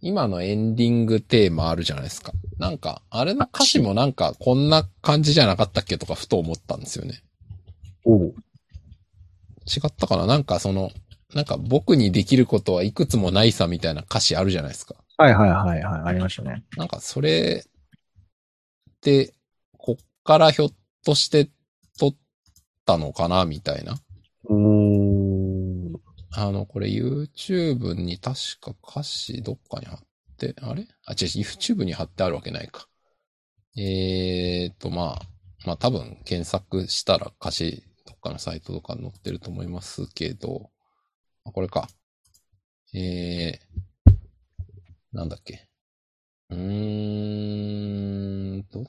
今のエンディングテーマあるじゃないですか。なんか、あれの歌詞もなんか、こんな感じじゃなかったっけとか、ふと思ったんですよね。おう違ったかな？なんかその、なんか僕にできることはいくつもないさみたいな歌詞あるじゃないですか。はいはいはいはい、ありましたね。なんかそれって、こっからひょっとして撮ったのかな？みたいな。あの、これ YouTube に確か歌詞どっかに貼って、あれ？あ、違う、YouTube に貼ってあるわけないか。えーと、まあ、まあ多分検索したら歌詞どっかのサイトとか載ってると思いますけど、あ、これか。えー、なんだっけ。うーんと、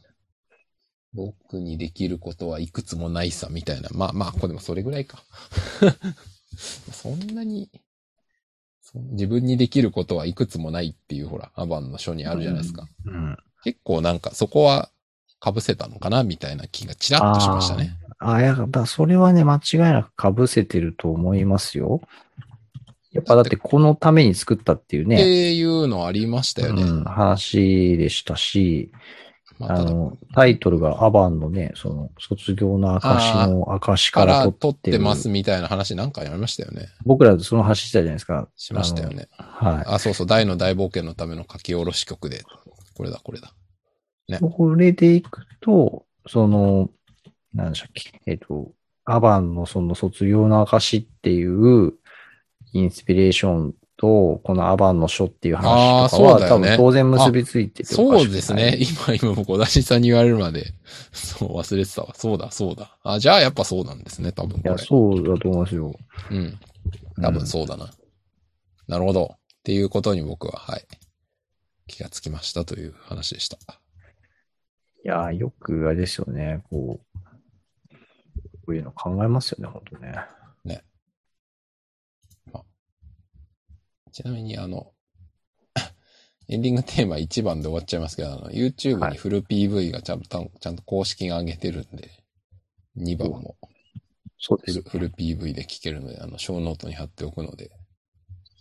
僕にできることはいくつもないさ、みたいな。まあまあ、これもそれぐらいか。そんなに、そ自分にできることはいくつもないっていう、ほら、アバンの書にあるじゃないですか。うん。結構なんかそこは被せたのかなみたいな気がちらっとしましたね。ああ、やっぱそれはね、間違いなく被せてると思いますよ。やっぱだってこのために作ったっていうっね、ていうのありましたよね。うん、話でしたし、まあ、あの、タイトルがアバンのね、その、卒業の証の証かからら取撮ってるますみたいな話なんかやりましたよね。僕らその話したじゃないですか。しましたよね。はい。あ、そうそう、大の大冒険のための書き下ろし曲で。これだ、これだ。これでいくと、その、なんでしたっけ、えっ、と、アバンのその卒業の証っていうインスピレーションと、このアバンの書っていう話とかは、ね多分当然結びついてておかしくないそうですね。。今、今僕、小田しさんに言われるまで、<laughs> そう、忘れてたわ。そうだ、そうだ。あ、じゃあやっぱそうなんですね、多分いや。そうだと思いますよ。うん。多分そうだな。なるほど。っていうことに僕は、はい。気がつきましたという話でした。いやー、よくあれですよね、こう、こういうの考えますよね、本当ね。ちなみに、あの、<laughs> エンディングテーマ1番で終わっちゃいますけど、あの、YouTube はいにフル PV がちゃんと、ちゃんと公式が上げてるんで、2番もそうですフル。フル PV で聴けるので、あの、ショーノートに貼っておくので、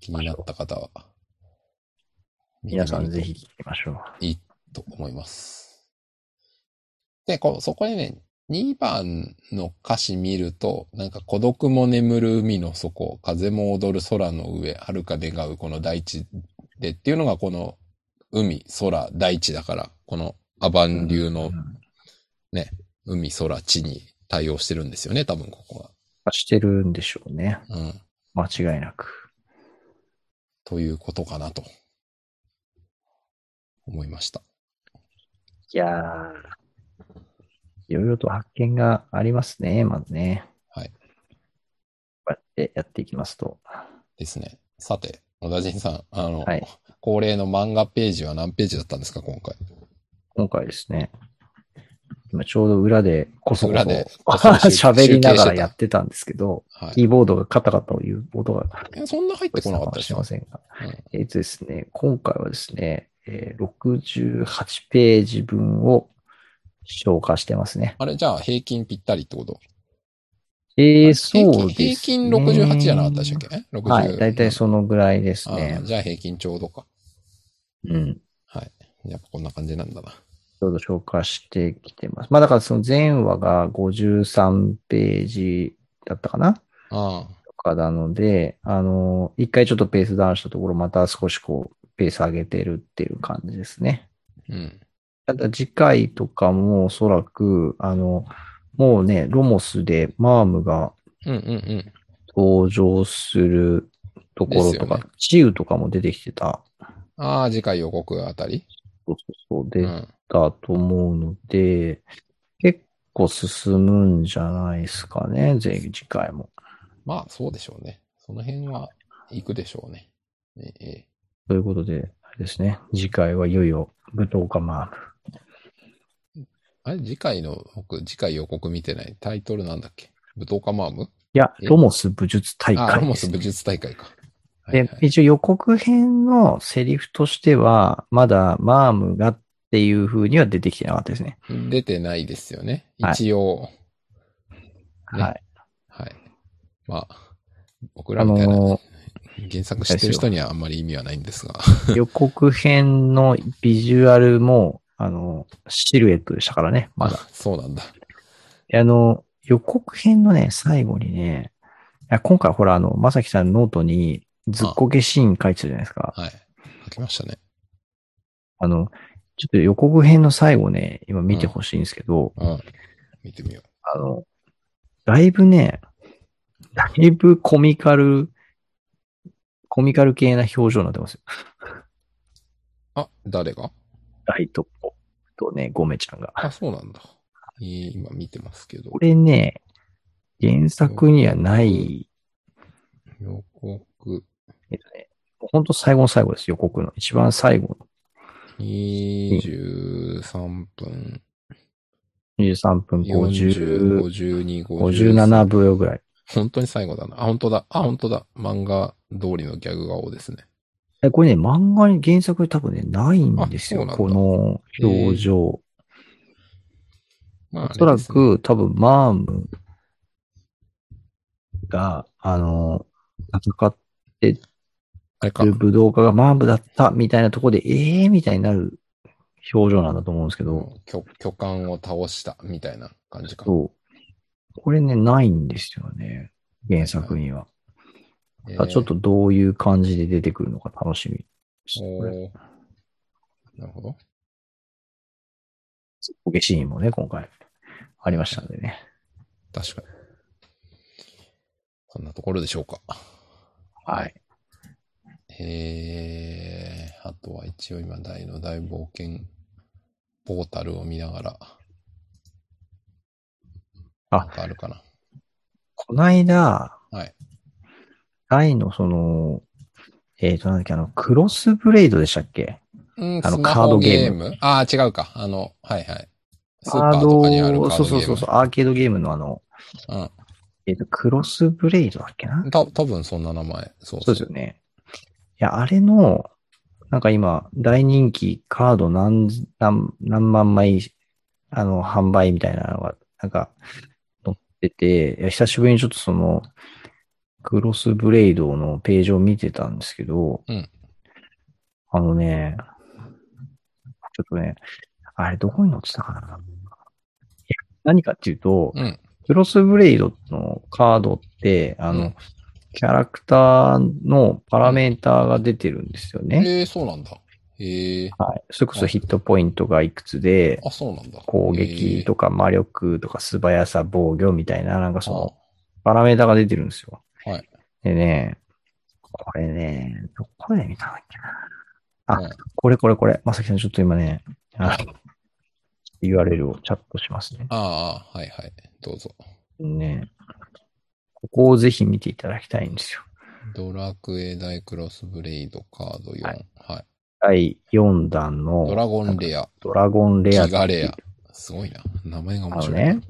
気になった方は、皆さんぜひ聞きましょう。といいと思います。で、こそこでね、2番の歌詞見ると、なんか孤独も眠る海の底、風も踊る空の上、遥か願うこの大地でっていうのがこの海、空、大地だから、このアバン流のうん海、空、地に対応してるんですよね、多分ここしてるんでしょうね。は。うん。間違いなく。ということかなと、思いました。いやー、いろいろと発見がありますね、まずね。はい。こうやってやっていきますと。ですね。さて、小田人さん、あの、はい恒例の漫画ページは何ページだったんですか、今回？今回ですね、今ちょうど裏でこそこそ <laughs> 喋りながらやってたんですけど、はい。キーボードがカタカタという音がえそんな入ってこなかったですよしれま。せんが。うんえっとですね、今回はですね、えー68ページ分を消化してますね。あれ、じゃあ平均ぴったりってこと？えー、そうですね。平均平均68じゃなかったでしたっけ ?60。はい、だいたいそのぐらいですあねー。じゃあ平均ちょうどか。うん。やっぱこんな感じなんだな。ちょうど消化してきてます。まあだからその前話が53ページだったかな？あとかなので、あの、一回ちょっとペースダウンしたところ、また少しこう、ペース上げてるっていう感じですね。あ。うん。ただ次回とかもおそらく、あの、もうね、ロモスでマームがうんうんうん。登場するところとか、ですチウとかも出てきてた。ああ、次回予告あたり？そうそうそう、出うん。たと思うので、結構進むんじゃないですかね、ぜ次回も。まあ、そうでしょうね。その辺は行くでしょうね。ええということで、あれですね、次回はいよいよ舞踏家マーム。あれ、次回の、僕、次回予告見てない。タイトルなんだっけ？武道家マーム？いや、え？ロモス武術大あ、ロモス武術大会か。はいではい、一応予告編のセリフとしては、まだマームがっていう風には出てきてなかったですね。出てないですよね。はい一応。ねはい。はい。まあ、僕らみたいな、あの原作知ってる人にはあんまり意味はないんですが。予告編のビジュアルも、あの、シルエットでしたからね、まだ。あそうなんだ。あの、予告編のね、最後にね、いや今回ほら、あの、まさきさんノートにずっこけシーン書いてたじゃないですか。はい。書きましたね。あの、ちょっと予告編の最後ね、今見てほしいんですけど、うん。見てみよあの、だいぶね、だいぶコミカル、コミカル系な表情になってますよ。あ、誰が？ライトポとね、ゴメちゃんが。あ、そうなんだ。えー今見てますけどこ。れね、原作にはない、予告。えっとね、ほんと最後の最後です、予告の。一番最後の23分、23分40、50、52、57秒ぐらい。本当に最後だな。あ、本当だ。あ、本当だ。漫画通りのギャグ顔ですね。え、これね、漫画に原作に多分ね、ないんですよ。この表情。まあ、おそらく多分マームが、あの、戦ってる。武道家がマームだったみたいなところで、ええー、みたいになる表情なんだと思うんですけど、巨巨漢を倒したみたいな感じか。そう。これね、ないんですよね。原作には。ちょっとどういう感じで出てくるのか楽しみです。これ、おーなるほど。ボケシーンもね、今回ありましたんでね。確かに。そんなところでしょうか。はい。えー、あとは一応今、大の大冒険ポータルを見ながら。ああるかな。こないだ、はい。大のその、えっ、と、なんだっけ、あの、クロスブレイドでしたっけ？うん、あのカードゲームああ、違うか。あの、はいはい。スーパーとかにあるカードゲーム。そうそうそうそう、アーケードゲームのあの、うん。えっ、と、クロスブレイドだっけな？た、多分そんな名前。そうそうですよね。いや、あれの、なんか今、大人気カード何、何、何万枚、あの、販売みたいなのが、なんか、載ってて、いや久しぶりにちょっとその、クロスブレイドのページを見てたんですけど、うんあのね、ちょっとね、あれどこに載ってたかな？何かっていうと、うん。クロスブレイドのカードって、あの、うんキャラクターのパラメーターが出てるんですよね。えー、そうなんだ。ええはい。それこそヒットポイントがいくつで、あ、そうなんだ。攻撃とか魔力とか素早さ、防御みたいな、なんかそあの、パラメーターが出てるんですよ。はい。でね、これね、どこで見たんだっけな。あうんこれこれこれ。まさきさんちょっと今ね、あ URL をチャットしますね。ああ、はいはい。どうぞ。ね。ここをぜひ見ていただきたいんですよ。ドラクエ大クロスブレイドカード4。ははいい。第4弾のドラゴンレア。ドラゴンレアギガレア。すごいな。名前があの面白いな。ね、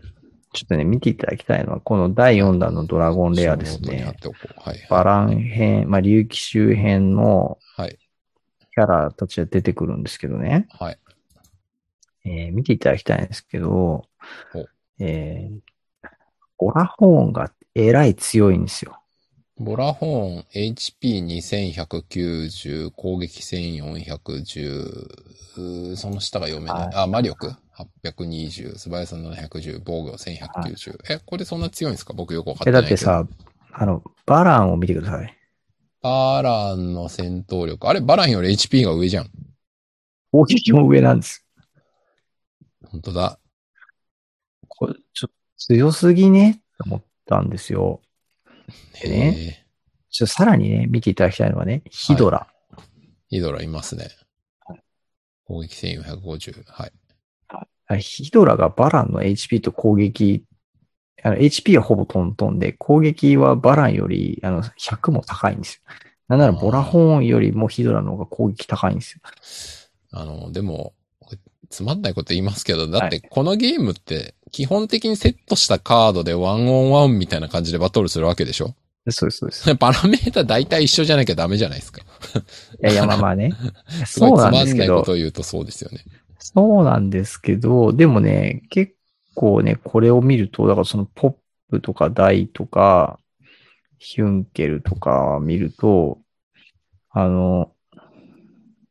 ちょっとね、見ていただきたいのは、この第4弾のドラゴンレアですね。はい。バラン編、まあ、竜騎周辺のはい。キャラたちが出てくるんですけどね。はい。えー見ていただきたいんですけどお、えーオラホーンがえらい強いんですよ。ボラホーン HP2190、攻撃1410、うーその下が読めないあ、魔力？820、素早さ710、防御1190。え、これそんな強いんですか？僕よくわかってえ、ないけど。だってさ、あの、バランを見てください。バランの戦闘力。あれ、バランより HP が上じゃん。攻撃も上なんです。本当だ。これ、ちょっと強すぎね？と思ったんですよ。でねえちょっとさらにね、見ていただきたいのはね、ヒドラ。ーヒドラいますねはい。攻撃1450。はい。あヒドラがバランの HP と攻撃、あの HP はほぼトントンで、攻撃はバランよりあの100も高いんですよ。なんならボラホーンよりもヒドラの方が攻撃高いんですよ。あの、でも、つまんないこと言いますけど、だってこのゲームって基本的にセットしたカードでワンオンワンみたいな感じでバトルするわけでしょ？そうです、そうです。<laughs> パラメータ大体一緒じゃなきゃダメじゃないですか。いやいや、まあまあね。<laughs> すごいそうなんつまんないこですけど、とを言うとそうですよね。そうなんですけど、でもね、結構ね、これを見ると、だからそのポップとかダイとか、ヒュンケルとか見ると、あの、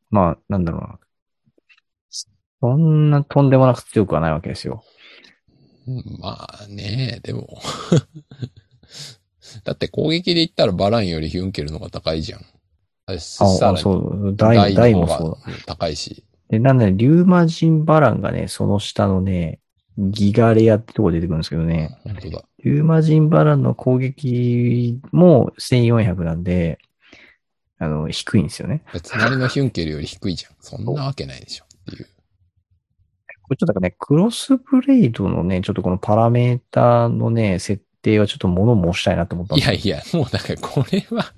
まあ、なんだろうな。そんなとんでもなく強くはないわけですよ。うんまあね、でも。<laughs> だって攻撃で言ったらバランよりヒュンケルの方が高いじゃん。あれ、あ、そう、ダイ、ダイもそう高いし。で、なんで、リューマジンバランがね、その下のね、ギガレアってとこ出てくるんですけどね、本当だ。リューマジンバランの攻撃も1400なんで、あの、低いんですよね。<laughs> 隣のヒュンケルより低いじゃん。そんなわけないでしょっていう。これちょっとなんかね、クロスブレイドのね、ちょっとこのパラメータのね、設定はちょっと物申したいなと思ったいやいや、もうだからこれは、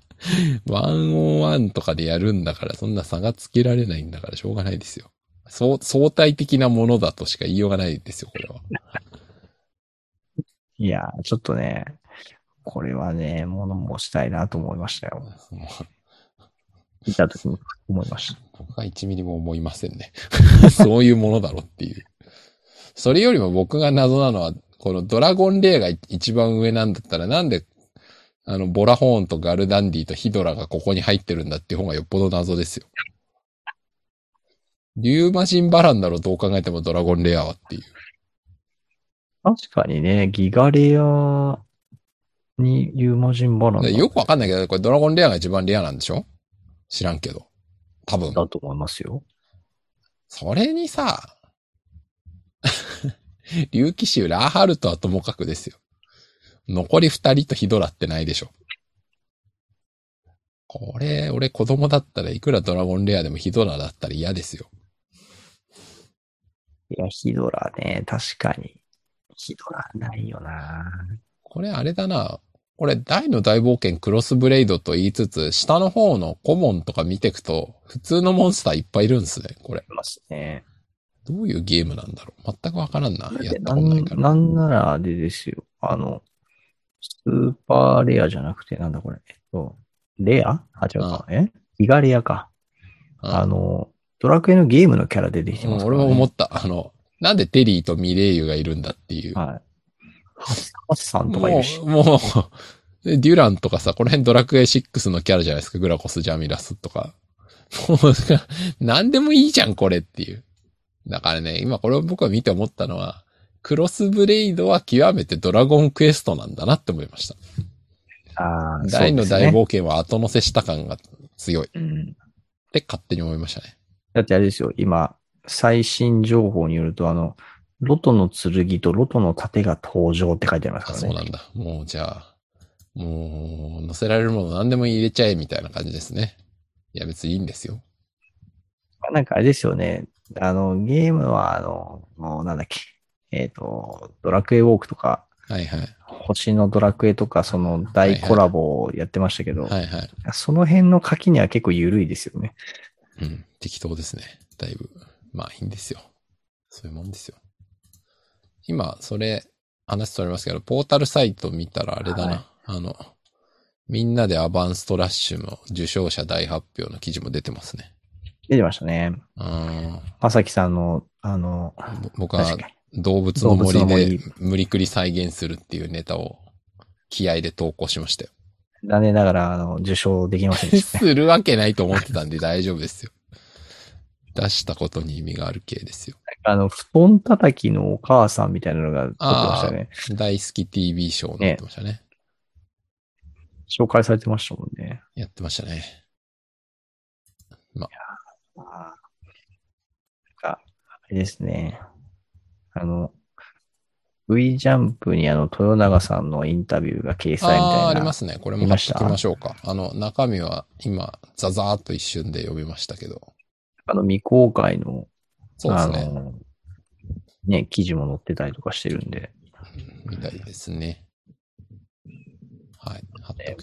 101とかでやるんだから、そんな差がつけられないんだからしょうがないですよ。そう、相対的なものだとしか言いようがないですよ、これは。<laughs> いや、ちょっとね、これはね、物申したいなと思いましたよ。<laughs> 見たときに思いました。僕は1ミリも思いませんね。<laughs> そういうものだろっていう。それよりも僕が謎なのは、このドラゴンレアが一番上なんだったら、なんで、あの、ボラホーンとガルダンディとヒドラがここに入ってるんだっていう方がよっぽど謎ですよ。リューマジンバランだろ、どう考えてもドラゴンレアはっていう。確かにね、ギガレアにユーマジンバランだよくわかんないけど、これドラゴンレアが一番レアなんでしょ？知らんけど。多分。だと思いますよ。それにさ、<laughs> 竜騎士ラーハルトはともかくですよ。残り二人とヒドラってないでしょ。これ、俺子供だったらいくらドラゴンレアでもヒドラだったら嫌ですよ。いや、ヒドラね、確かに。ヒドラないよなこれあれだな。これ大の大冒険クロスブレイドと言いつつ、下の方のコモンとか見ていくと、普通のモンスターいっぱいいるんですね、これ。いますね。どういうゲームなんだろう全くわからんな。やったことないから。なんならあれですよ。あの、スーパーレアじゃなくて、なんだこれ。えっと、レア？あ、違うか。え？ギガレアか。うんあの、ドラクエのゲームのキャラ出てきてますね。うん俺も思った。あの、なんでテリーとミレイユがいるんだっていう。はい。ハッサンとかいるし。もう、もう、でデュランとかさ、この辺ドラクエ6のキャラじゃないですか。グラコス、ジャミラスとか。もう、なんでもいいじゃん、これっていう。だからね、今これを僕は見て思ったのは、クロスブレイドは極めてドラゴンクエストなんだなって思いました。ああ、大の大冒険は後乗せした感が強いっうん。て勝手に思いましたね。だってあれですよ、今、最新情報によると、あの、ロトの剣とロトの盾が登場って書いてありますかあ、らね。そうなんだ。もうじゃあ、もう、乗せられるもの何でも入れちゃえみたいな感じですね。いや別にいいんですよ。なんかあれですよね。あの、ゲームは、あの、もうなんだっけ。えっ、と、ドラクエウォークとか、はいはい。星のドラクエとか、その大コラボをやってましたけど、はいはい。その辺の書きには結構緩いですよね。うん。適当ですね。だいぶ。まあいいんですよ。そういうもんですよ。今、それ、話しておりますけど、ポータルサイト見たらあれだな。はいあの、みんなでアバンストラッシュの受賞者大発表の記事も出てますね。出てましたね。うん。まさきさんの、あの、ぼ僕は確かに。動物の森で森無理くり再現するっていうネタを気合で投稿しましたよ。残念ながら、あの、受賞できませんでしたね。<laughs> するわけないと思ってたんで大丈夫ですよ。出したことに意味がある系ですよ。あの、布団叩きのお母さんみたいなのが撮ってましたね。大好き TV ショーになってましたね。紹介されてましたもんね。やってましたね。ああ。あれですね。あの、V ジャンプにあの、豊永さんのインタビューが掲載みたいな。あありますね。これも見ました？貼っときましょうか。あの、中身は今、ザザーっと一瞬で読みましたけど。あの、未公開の、あそうですね。の、ね、記事も載ってたりとかしてるんで、みたいですね。はい。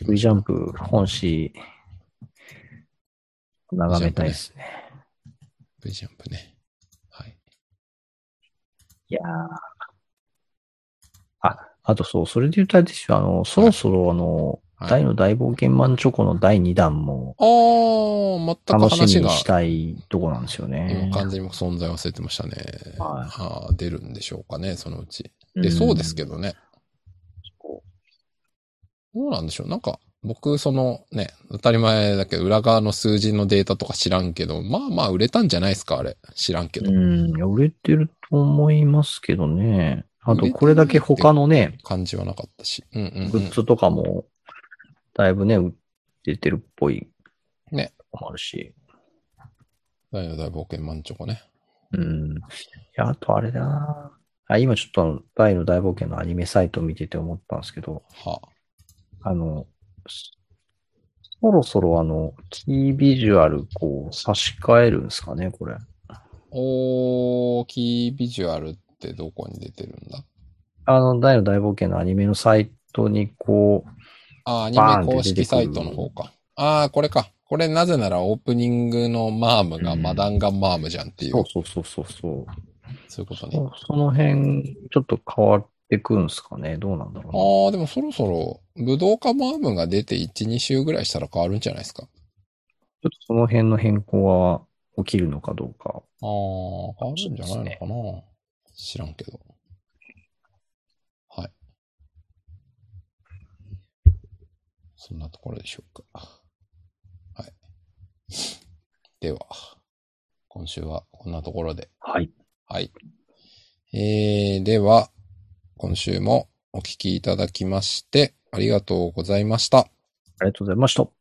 V。ジャンプ本誌、眺めたいですね。V ジャンプね。はい。いやーあ、あとそう、それで言うとあれであの、そろそろあの、はい大の大冒険マンチョコの第2弾もああ、全く楽しみにしたいとこなんですよね今。完全に存在忘れてましたね。はいああ出るんでしょうかね、そのうち。で、そうですけど。どね。どうなんでしょうなんか、僕、そのね、当たり前だけど、裏側の数字のデータとか知らんけど、まあまあ売れたんじゃないですか、あれ。知らんけど。うん、いや売れてると思いますけどね。あと、これだけ他のね、感じはなかったし。うんうん、うん。グッズとかも、だいぶね、売っててるっぽい。ね。もあるし。大の大冒険マンチョコね。うん。いや、あとあれだなあ、今ちょっと大の大冒険のアニメサイトを見てて思ったんですけど、はあの、そそろそろあの、キービジュアル、こう、差し替えるんですかね、これ。おー、キービジュアルってどこに出てるんだ？あの、大の大冒険のアニメのサイトに、こう、あ、アニメ公式サイトの方か。あー、これか。これなぜならオープニングのマームがうんマダンガンマームじゃんっていう、そうそうそうそうそう。そういうことね。そその辺、ちょっと変わってくんすかね？どうなんだろうな。あー、でもそろそろ武道家マームが出て1、2週ぐらいしたら変わるんじゃないですか？ちょっとその辺の変更は起きるのかどうか。あー、変わるんじゃないのかな、知らんけど。はい。そんなところでしょうか。はい。では、今週はこんなところで。はい。はい。えー、では、今週もお聞きいただきまして、ありがとうございました。ありがとうございました。